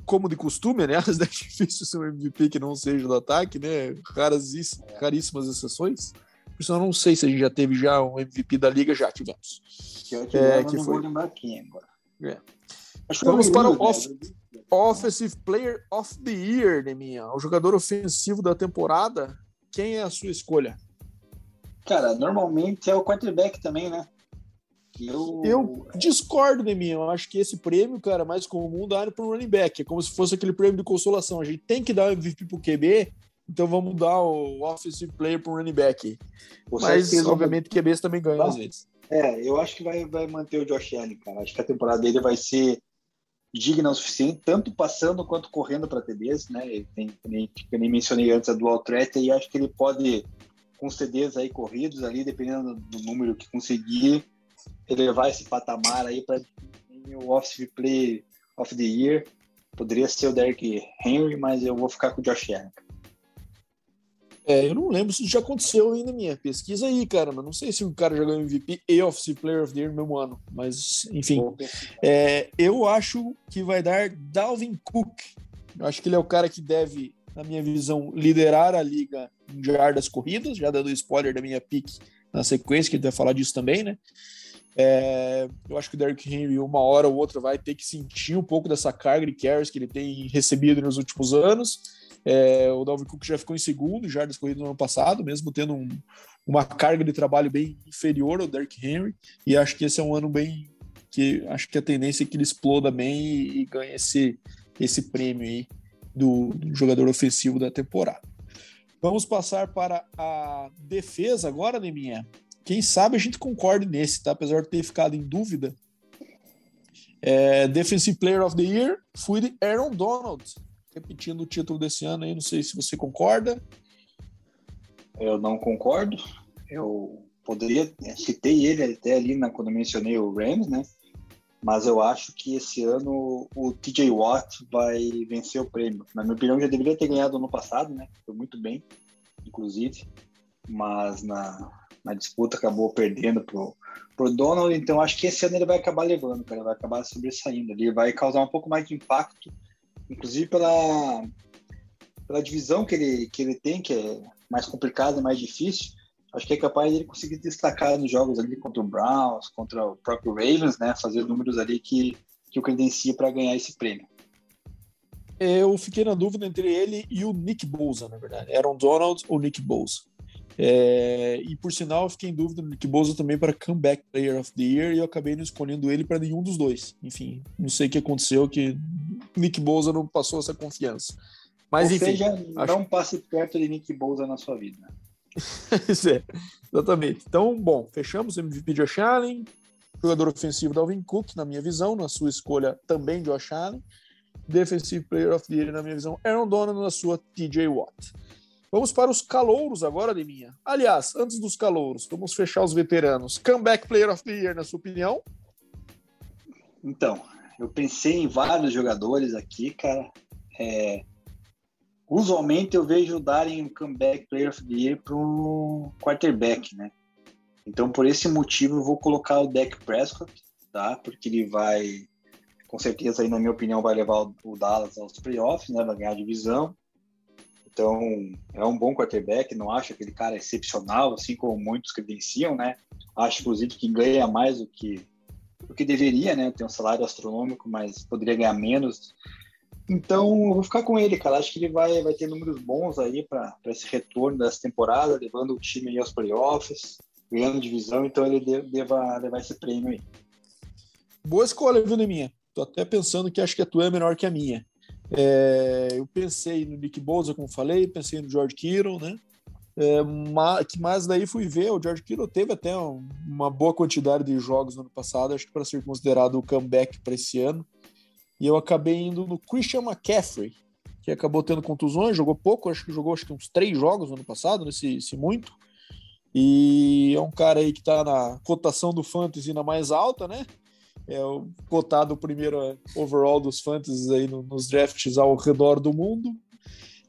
como de costume, [LAUGHS] aliás, é difícil ser um MVP que não seja do ataque, né? Caras, caríssimas exceções. Por isso eu não sei se a gente já teve já um MVP da liga, já tivemos. Que, é, que foi... lembrar quem agora. É. Vamos para o off... Offensive Player of the Year, Neminha. O jogador ofensivo da temporada. Quem é a sua escolha? Cara, normalmente é o quarterback também, né? Eu, eu discordo, Neminha. Eu acho que esse prêmio, cara, mais comum dar para o running back. É como se fosse aquele prêmio de consolação. A gente tem que dar o MVP pro QB, então vamos dar o Offensive Player para o running back. Mas, obviamente, um... QBs também ganham às vezes. É, eu acho que vai, vai manter o Josh Allen, cara. Acho que a temporada dele vai ser digna o suficiente, tanto passando quanto correndo para TDs, né? Ele tem, nem, eu nem mencionei antes a dual threat e acho que ele pode com CDs aí corridos ali, dependendo do número que conseguir elevar esse patamar aí para o Offensive Play of the Year. Poderia ser o Derrick Henry, mas eu vou ficar com o Josh Allen. É, eu não lembro se isso já aconteceu ainda minha pesquisa aí, cara, mas não sei se o cara já ganhou MVP e Offensive Player of the Year no mesmo ano, mas enfim. É, eu acho que vai dar Dalvin Cook. Eu acho que ele é o cara que deve, na minha visão, liderar a liga em jardas corridas, já dando spoiler da minha pick na sequência, que ele vai falar disso também, né? É, eu acho que o Derrick Henry, uma hora ou outra, vai ter que sentir um pouco dessa carga de carries que ele tem recebido nos últimos anos É, o Dalvin Cook já ficou em segundo, já corridas no ano passado, mesmo tendo um, uma carga de trabalho bem inferior ao Derrick Henry, e acho que esse é um ano bem que acho que a tendência é que ele exploda bem e, e ganhe esse, esse prêmio aí do, do jogador ofensivo da temporada. Vamos passar para a defesa agora, Neminha. Quem sabe a gente concorde nesse, tá? Apesar de ter ficado em dúvida. É, Defensive Player of the Year fui de Aaron Donald. Repetindo o título desse ano aí, não sei se você concorda. Eu não concordo. Eu poderia, citei ele até ali na, quando mencionei o Rams, né? Mas eu acho que esse ano o TJ Watt vai vencer o prêmio. Na minha opinião, já deveria ter ganhado no passado, né? Foi muito bem, inclusive. Mas na, na disputa acabou perdendo pro, pro Donald, então acho que esse ano ele vai acabar levando, cara, vai acabar sobressaindo. Ele vai causar um pouco mais de impacto, inclusive pela, pela divisão que ele, que ele tem, que é mais complicada, mais difícil. Acho que é capaz de ele conseguir destacar nos jogos ali contra o Browns, contra o próprio Ravens, né? Fazer números ali que, que o credencia para ganhar esse prêmio. Eu fiquei na dúvida entre ele e o Nick Bosa, na verdade. Aaron Donald ou Nick Bosa. É, e por sinal, eu fiquei em dúvida no Nick Bosa também para Comeback Player of the Year e eu acabei não escolhendo ele para nenhum dos dois. Enfim, não sei o que aconteceu, que Nick Bosa não passou essa confiança. Mas Ou enfim. Seja, acho... não passe perto de Nick Bosa na sua vida. [LAUGHS] Isso é, exatamente. Então, bom, fechamos MVP de Josh Allen, jogador ofensivo Dalvin Cook, na minha visão, na sua escolha também Josh Allen, Defensive Player of the Year, na minha visão, Aaron Donald, na sua TJ Watt. Vamos para os calouros agora, Deminha. Aliás, antes dos calouros, vamos fechar os veteranos. Comeback Player of the Year, na sua opinião? Então, eu pensei em vários jogadores aqui, cara. É... Usualmente eu vejo darem um comeback player of the year para um quarterback, né? Então, por esse motivo, eu vou colocar o Dak Prescott, tá? Porque ele vai, com certeza, aí, na minha opinião, vai levar o Dallas aos playoffs, né? Vai ganhar a divisão. Então, é um bom quarterback, não acho aquele cara excepcional, assim como muitos credenciam, né? Acho, inclusive, que ganha mais do que, do que deveria, né? Tem um salário astronômico, mas poderia ganhar menos. Então, eu vou ficar com ele, cara. Acho que ele vai, vai ter números bons aí para esse retorno dessa temporada, levando o time aos playoffs, ganhando divisão, então ele deva levar esse prêmio aí. Boa escolha, viu, Neminha? Tô até pensando que acho que a tua é menor que a minha. É, eu pensei no Nick Bosa, como falei, pensei no George Kittle, né? É, que mais daí fui ver, o George Kittle teve até um, uma boa quantidade de jogos no ano passado, acho que para ser considerado o comeback para esse ano. E eu acabei indo no Christian McCaffrey, que acabou tendo contusões, jogou pouco, acho que jogou acho que uns três jogos no ano passado, nesse se muito. E é um cara aí que está na cotação do Fantasy na mais alta, né? É o cotado primeiro overall dos fantasies aí no, nos drafts ao redor do mundo.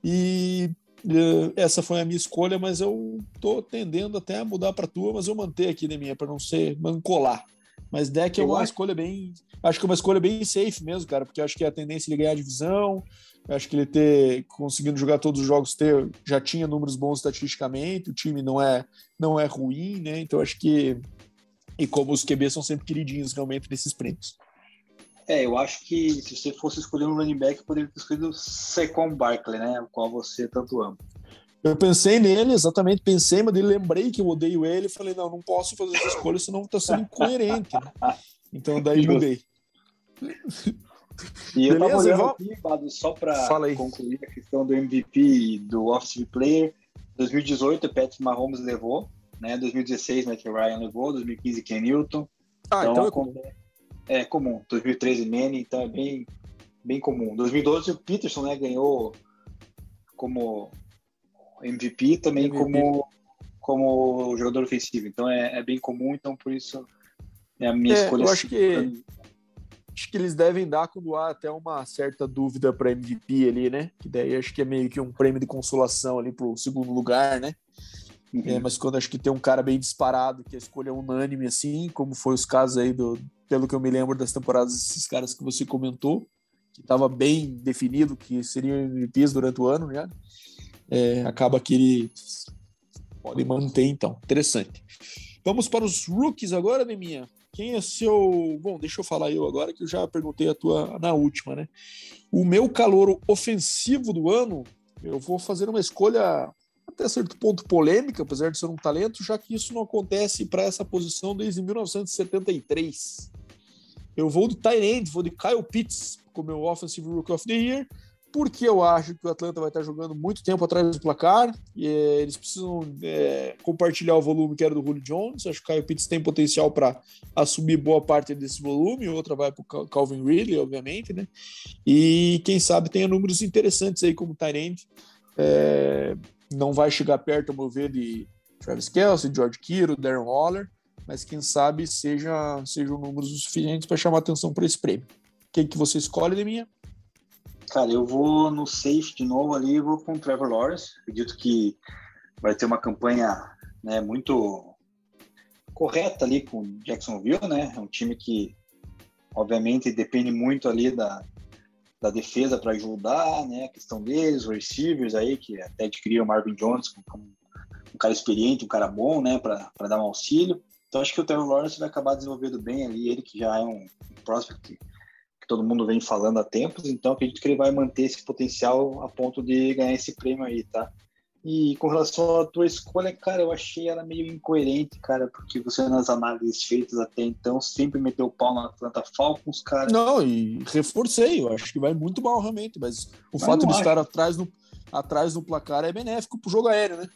E uh, essa foi a minha escolha, mas eu tô tendendo até a mudar para tua, mas eu manter aqui na minha para não ser mancolar. Mas deck é uma escolha bem, acho que é uma escolha bem safe mesmo, cara, porque acho que a tendência é ele ganhar a divisão, acho que ele ter conseguindo jogar todos os jogos ter já tinha números bons estatisticamente, o time não é não é ruim, né? Então acho que e como os QB são sempre queridinhos realmente nesses prêmios. É, eu acho que se você fosse escolher um running back, poderia ter escolhido Saquon Barkley, né? O qual você tanto ama. Eu pensei nele, exatamente, pensei, mas lembrei que eu odeio ele e falei, não, não posso fazer essa escolha, senão tá sendo incoerente. Né? Então daí mudei. E eu Beleza, tava olhando aqui, só para concluir a questão do MVP e do Offensive Player. 2018, o Patrick Mahomes levou, né? 2016, Matt Ryan levou, 2015, Ken Newton. Ah, então, então é comum. É comum. 2013, Manny, então é bem, bem comum. 2012, o Peterson né, ganhou como MVP, também MVP. como como jogador ofensivo. Então é, é, bem comum, então por isso é a minha é, escolha. Eu acho que acho que eles devem dar quando há até uma certa dúvida para MVP ali, né? Que daí acho que é meio que um prêmio de consolação ali pro segundo lugar, né? Uhum. É, mas quando acho que tem um cara bem disparado, que a escolha é unânime, assim, como foi os casos aí, do, pelo que eu me lembro das temporadas desses caras que você comentou, que estava bem definido que seriam MVPs durante o ano, né? É, acaba que eles podem manter, então. Interessante. Vamos para os rookies agora, Neminha. Quem é seu. Bom, deixa eu falar eu agora, que eu já perguntei a tua na última, né? O meu calor ofensivo do ano eu vou fazer uma escolha até certo ponto polêmica, apesar de ser um talento, já que isso não acontece para essa posição desde 1973. Eu vou de end, vou de Kyle Pitts como meu Offensive Rookie of the Year, porque eu acho que o Atlanta vai estar jogando muito tempo atrás do placar e é, eles precisam é, compartilhar o volume que era do Julio Jones. Acho que o Kyle Pitts tem potencial para assumir boa parte desse volume, outra vai para o Calvin Ridley, obviamente, né? E quem sabe tenha números interessantes aí como Tyrant. É, não vai chegar perto, a meu ver, de Travis Kelsey, George Kittle, Darren Waller, mas quem sabe seja, sejam números o suficientes para chamar atenção para esse prêmio. Quem que você escolhe, Deminha? Cara, eu vou no safe de novo ali, vou com o Trevor Lawrence. Acredito que vai ter uma campanha né, muito correta ali com Jacksonville, né? É um time que, obviamente, depende muito ali da, da defesa para ajudar, né? A questão deles, os receivers aí, que até adquiriram o Marvin Jones como um cara experiente, um cara bom, né? Para dar um auxílio. Então, acho que o Trevor Lawrence vai acabar desenvolvendo bem ali. Ele que já é um, prospect que todo mundo vem falando há tempos, então acredito que ele vai manter esse potencial a ponto de ganhar esse prêmio aí, tá? E com relação à tua escolha, cara, eu achei ela meio incoerente, cara, porque você nas análises feitas até então sempre meteu o pau na Atlanta Falcons, cara. Não, e reforcei, eu acho que vai muito mal realmente, mas o mas fato de acho. estar atrás no, atrás no placar é benéfico pro jogo aéreo, né?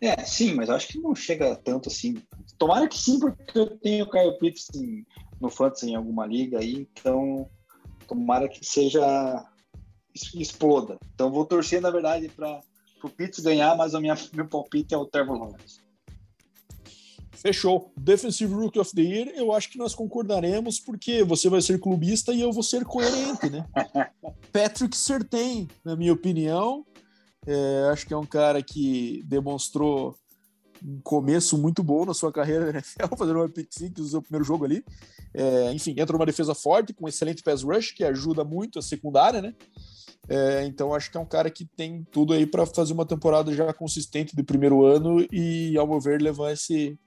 É, sim, mas eu acho que não chega tanto assim. Tomara que sim, porque eu tenho o Kyle Pitts no Fantasy em alguma liga aí, então tomara que seja exploda. Então vou torcer, na verdade, para o Pitts ganhar, mas o minha, meu palpite é o Trevor Lawrence. Fechou. Defensive Rookie of the Year, eu acho que nós concordaremos, porque você vai ser clubista e eu vou ser coerente, né? [LAUGHS] Patrick Sertain, na minha opinião, é, acho que é um cara que demonstrou um começo muito bom na sua carreira [LAUGHS] na NFL, fazendo uma pick six no seu primeiro jogo ali. É, enfim, entra numa defesa forte, com um excelente pass rush, que ajuda muito a secundária, né? É, então acho que é um cara que tem tudo aí para fazer uma temporada já consistente do primeiro ano e, ao meu ver, levar esse,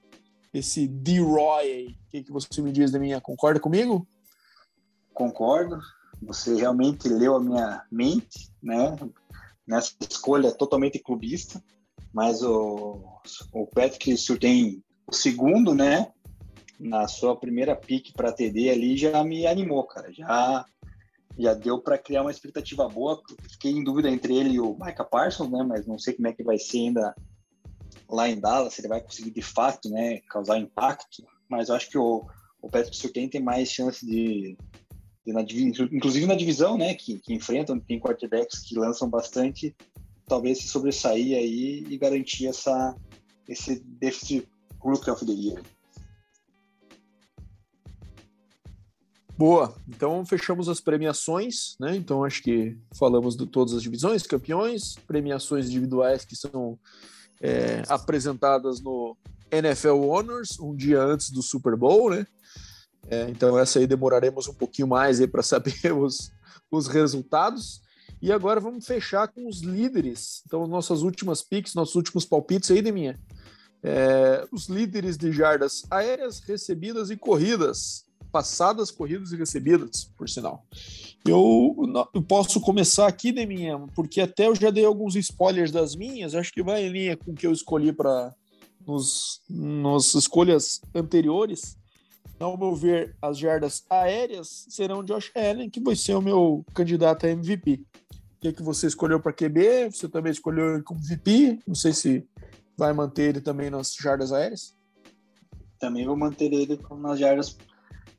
esse D-Roy. O que, que você me diz da minha? Concorda comigo? Concordo. Você realmente leu a minha mente, né? Nessa escolha totalmente clubista mas o, o Patrick Surtain, o segundo, né, na sua primeira pique para TD ali, já me animou, cara. Já, já deu para criar uma expectativa boa. Fiquei em dúvida entre ele e o Micah Parsons, né, mas não sei como é que vai ser ainda lá em Dallas, se ele vai conseguir de fato, né, causar impacto. Mas eu acho que o, o Patrick Surtain tem mais chance de, de na, inclusive na divisão, né, que, que enfrentam, tem quarterbacks que lançam bastante, talvez se sobressair aí e garantir essa, esse déficit Rookie of the Year. Boa, então fechamos as premiações, né? Então acho que falamos de todas as divisões, campeões, premiações individuais que são é, apresentadas no NFL Honors um dia antes do Super Bowl, né? É, então essa aí demoraremos um pouquinho mais aí para saber [LAUGHS] os, os resultados. E agora vamos fechar com os líderes. Então, nossas últimas picks, nossos últimos palpites aí, Deminha. É, os líderes de jardas aéreas, recebidas e corridas. Passadas, corridas e recebidas, por sinal. Eu, eu posso começar aqui, Deminha, porque até eu já dei alguns spoilers das minhas. Acho que vai em linha com o que eu escolhi para nos, nos escolhas anteriores. Ao meu ver, as jardas aéreas serão Josh Allen, que vai ser o meu candidato a MVP que, que você escolheu para QB? Você também escolheu como VP? Não sei se vai manter ele também nas jardas aéreas. Também vou manter ele nas jardas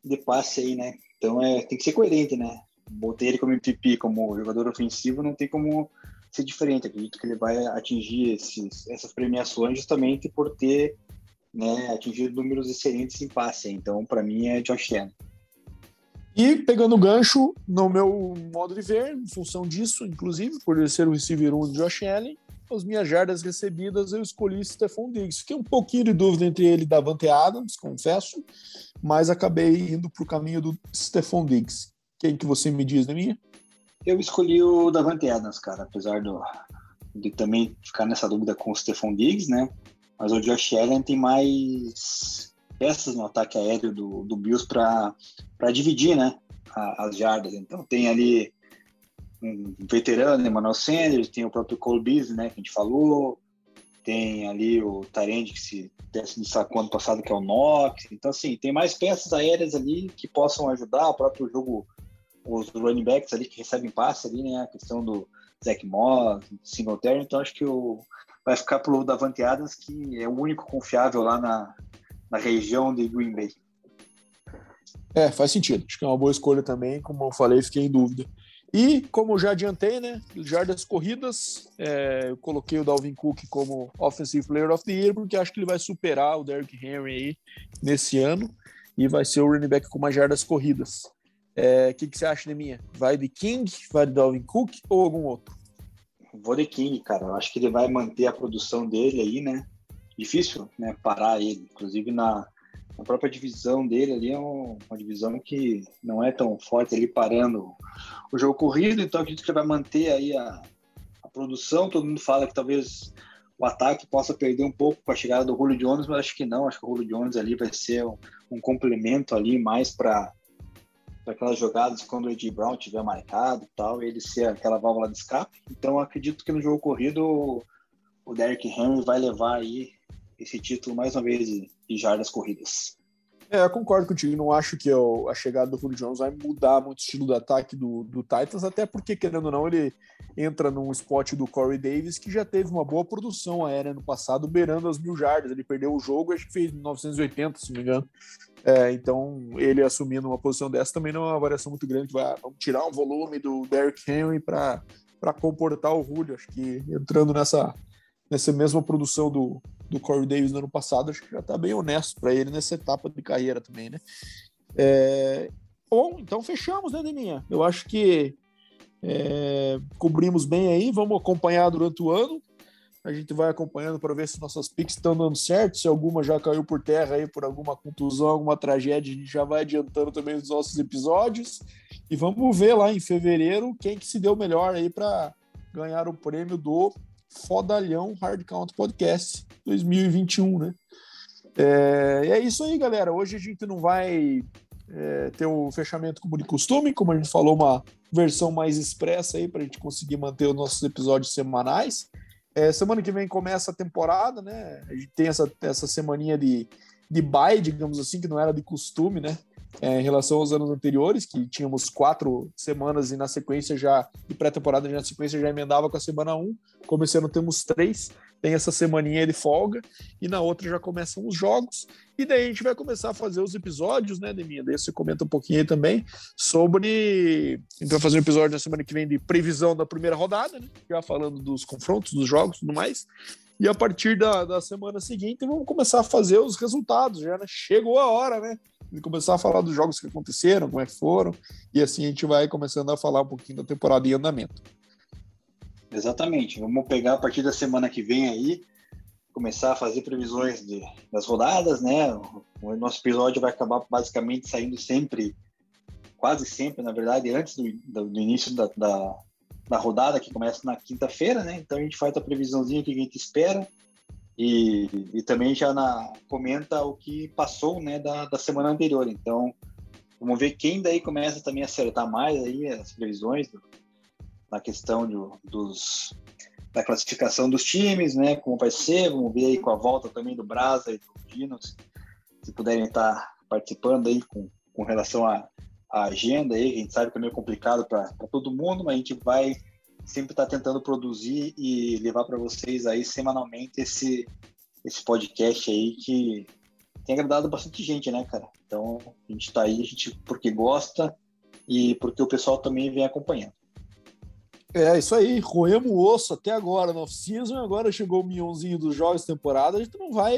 de passe aí, né? Então é, tem que ser coerente, né? Botei ele como MVP, como jogador ofensivo, não tem como ser diferente. Acredito que ele vai atingir esses, essas premiações justamente por ter né, atingido números excelentes em passe. Então, para mim, é Josh Allen. E pegando o gancho, no meu modo de ver, em função disso, inclusive, por ser o receiver 1 de Josh Allen, as minhas jardas recebidas eu escolhi Stephon Diggs. Fiquei um pouquinho de dúvida entre ele e Davante Adams, confesso, mas acabei indo para o caminho do Stephon Diggs. Quem que você me diz, minha? Eu escolhi o Davante Adams, cara, apesar do, de também ficar nessa dúvida com o Stephon Diggs, né? Mas o Josh Allen tem mais peças no ataque aéreo do, do Bills para dividir né, as jardas. Então tem ali um veterano, Emmanuel Sanders, tem o próprio Cole Beasley, né, que a gente falou, tem ali o Tarend que se destacou ano passado, que é o Knox. Então, assim, tem mais peças aéreas ali que possam ajudar. O próprio jogo, os running backs ali que recebem passe ali, né? A questão do Zach Moss, Singletary. Então, acho que o, vai ficar pro Davante Adams, que é o único confiável lá na, na região de Green Bay. É, faz sentido. Acho que é uma boa escolha também. Como eu falei, fiquei em dúvida. E, como já adiantei, né, jardas corridas, é, eu coloquei o Dalvin Cook como Offensive Player of the Year, porque acho que ele vai superar o Derrick Henry aí nesse ano e vai ser o running back com mais jardas corridas. O é, que, que você acha de minha? Vai de King, vai de Dalvin Cook ou algum outro? Vou de King, cara. Eu acho que ele vai manter a produção dele aí, né? Difícil, né? Parar ele. Inclusive na, a própria divisão dele ali é uma divisão que não é tão forte ali parando o jogo corrido, então acredito que vai manter aí a, a produção. Todo mundo fala que talvez o ataque possa perder um pouco com a chegada do Julio Jones, mas acho que não. Acho que o Julio Jones ali vai ser um, um complemento ali mais para aquelas jogadas quando o Ed Brown tiver marcado e tal, ele ser aquela válvula de escape. Então acredito que no jogo corrido o Derrick Henry vai levar aí esse título mais uma vez de, de jardas corridas. É, eu concordo contigo. Não acho que a chegada do Julio Jones vai mudar muito o estilo do ataque do, do Titans, até porque, querendo ou não, ele entra num spot do Corey Davis, que já teve uma boa produção aérea no passado, beirando as mil jardas. Ele perdeu o jogo, acho que fez 980, se não me engano. É, então, ele assumindo uma posição dessa também não é uma variação muito grande. Vai, vamos tirar um volume do Derrick Henry para comportar o Julio. Acho que entrando nessa, nessa mesma produção do, do Corey Davis no ano passado, acho que já está bem honesto para ele nessa etapa de carreira também, né? É, bom, então fechamos, né, Deminha? Eu acho que é, cobrimos bem aí, vamos acompanhar durante o ano. A gente vai acompanhando para ver se nossas picks estão dando certo, se alguma já caiu por terra aí por alguma contusão, alguma tragédia, a gente já vai adiantando também os nossos episódios. E vamos ver lá em fevereiro quem que se deu melhor aí para ganhar o prêmio do Fodalhão Hard Count Podcast 2021, né? É, e é isso aí, galera. Hoje a gente não vai é, ter o fechamento como de costume, como a gente falou, uma versão mais expressa aí para a gente conseguir manter os nossos episódios semanais. É, semana que vem começa a temporada, né? A gente tem essa, essa semaninha de, de bye, digamos assim, que não era de costume, né? É, em relação aos anos anteriores, que tínhamos quatro semanas e na sequência já, de pré-temporada, na sequência já emendava com a semana um. Começando temos três, tem essa semaninha de folga, e na outra já começam os jogos, e daí a gente vai começar a fazer os episódios, né, Deminha? Daí você comenta um pouquinho aí também sobre. A gente vai fazer um episódio na semana que vem de previsão da primeira rodada, né? Já falando dos confrontos, dos jogos e tudo mais. E a partir da, da semana seguinte, vamos começar a fazer os resultados. Já né? chegou a hora, né? De começar a falar dos jogos que aconteceram, como é que foram. E assim a gente vai começando a falar um pouquinho da temporada em andamento. Exatamente. Vamos pegar a partir da semana que vem aí, começar a fazer previsões de, das rodadas, né? O nosso episódio vai acabar basicamente saindo sempre, quase sempre, na verdade, antes do, do, do início da, da, da rodada, que começa na quinta-feira, né? Então a gente faz a previsãozinha que a gente espera e, e também já na, comenta o que passou, né, da, da semana anterior. Então vamos ver quem daí começa também a acertar mais aí as previsões do, na questão do, dos da classificação dos times, né? Como vai ser? Vamos ver aí com a volta também do Brasa e do Dino, se, puderem estar participando aí com, com relação a agenda aí, a gente sabe que é meio complicado para todo mundo, mas a gente vai sempre estar tá tentando produzir e levar para vocês aí semanalmente esse, esse podcast aí que tem agradado bastante gente, né, cara? Então, a gente está aí, a gente porque gosta e porque o pessoal também vem acompanhando. É, isso aí, roemos o osso até agora no off-season, agora chegou o minhãozinho dos jogos de temporada, a gente não vai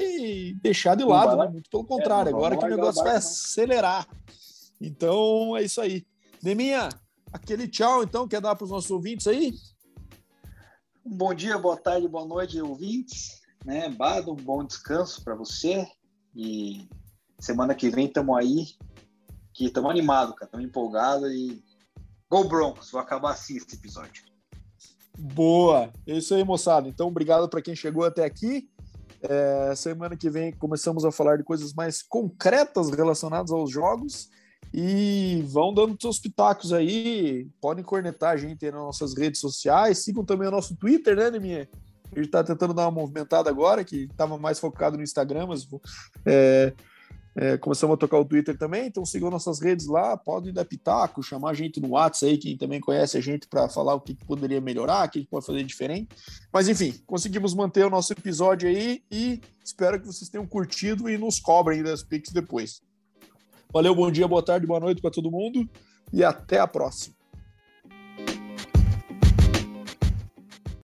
deixar de lado, né? muito pelo contrário, é, agora que o negócio vai acelerar. Então é isso aí. Neminha, aquele tchau, então, quer dar para os nossos ouvintes aí? Um bom dia, boa tarde, boa noite, ouvintes. Né? Bado, um bom descanso para você. E semana que vem estamos aí, que estamos animados, cara, estamos empolgados e. Go Broncos! Vou acabar assim esse episódio. Boa! É isso aí, moçada. Então, obrigado para quem chegou até aqui. É, semana que vem começamos a falar de coisas mais concretas relacionadas aos jogos. E vão dando seus pitacos aí, podem cornetar a gente nas nossas redes sociais, sigam também o nosso Twitter, né, Neminha? A gente tá tentando dar uma movimentada agora, que estava mais focado no Instagram, mas é, é, começamos a tocar o Twitter também, então sigam nossas redes lá, podem dar pitaco, chamar a gente no WhatsApp aí, quem também conhece a gente, para falar o que, que, poderia melhorar, o que, que pode fazer diferente. Mas enfim, conseguimos manter o nosso episódio aí e espero que vocês tenham curtido e nos cobrem das pics depois. Valeu, bom dia, boa tarde, boa noite para todo mundo e até a próxima.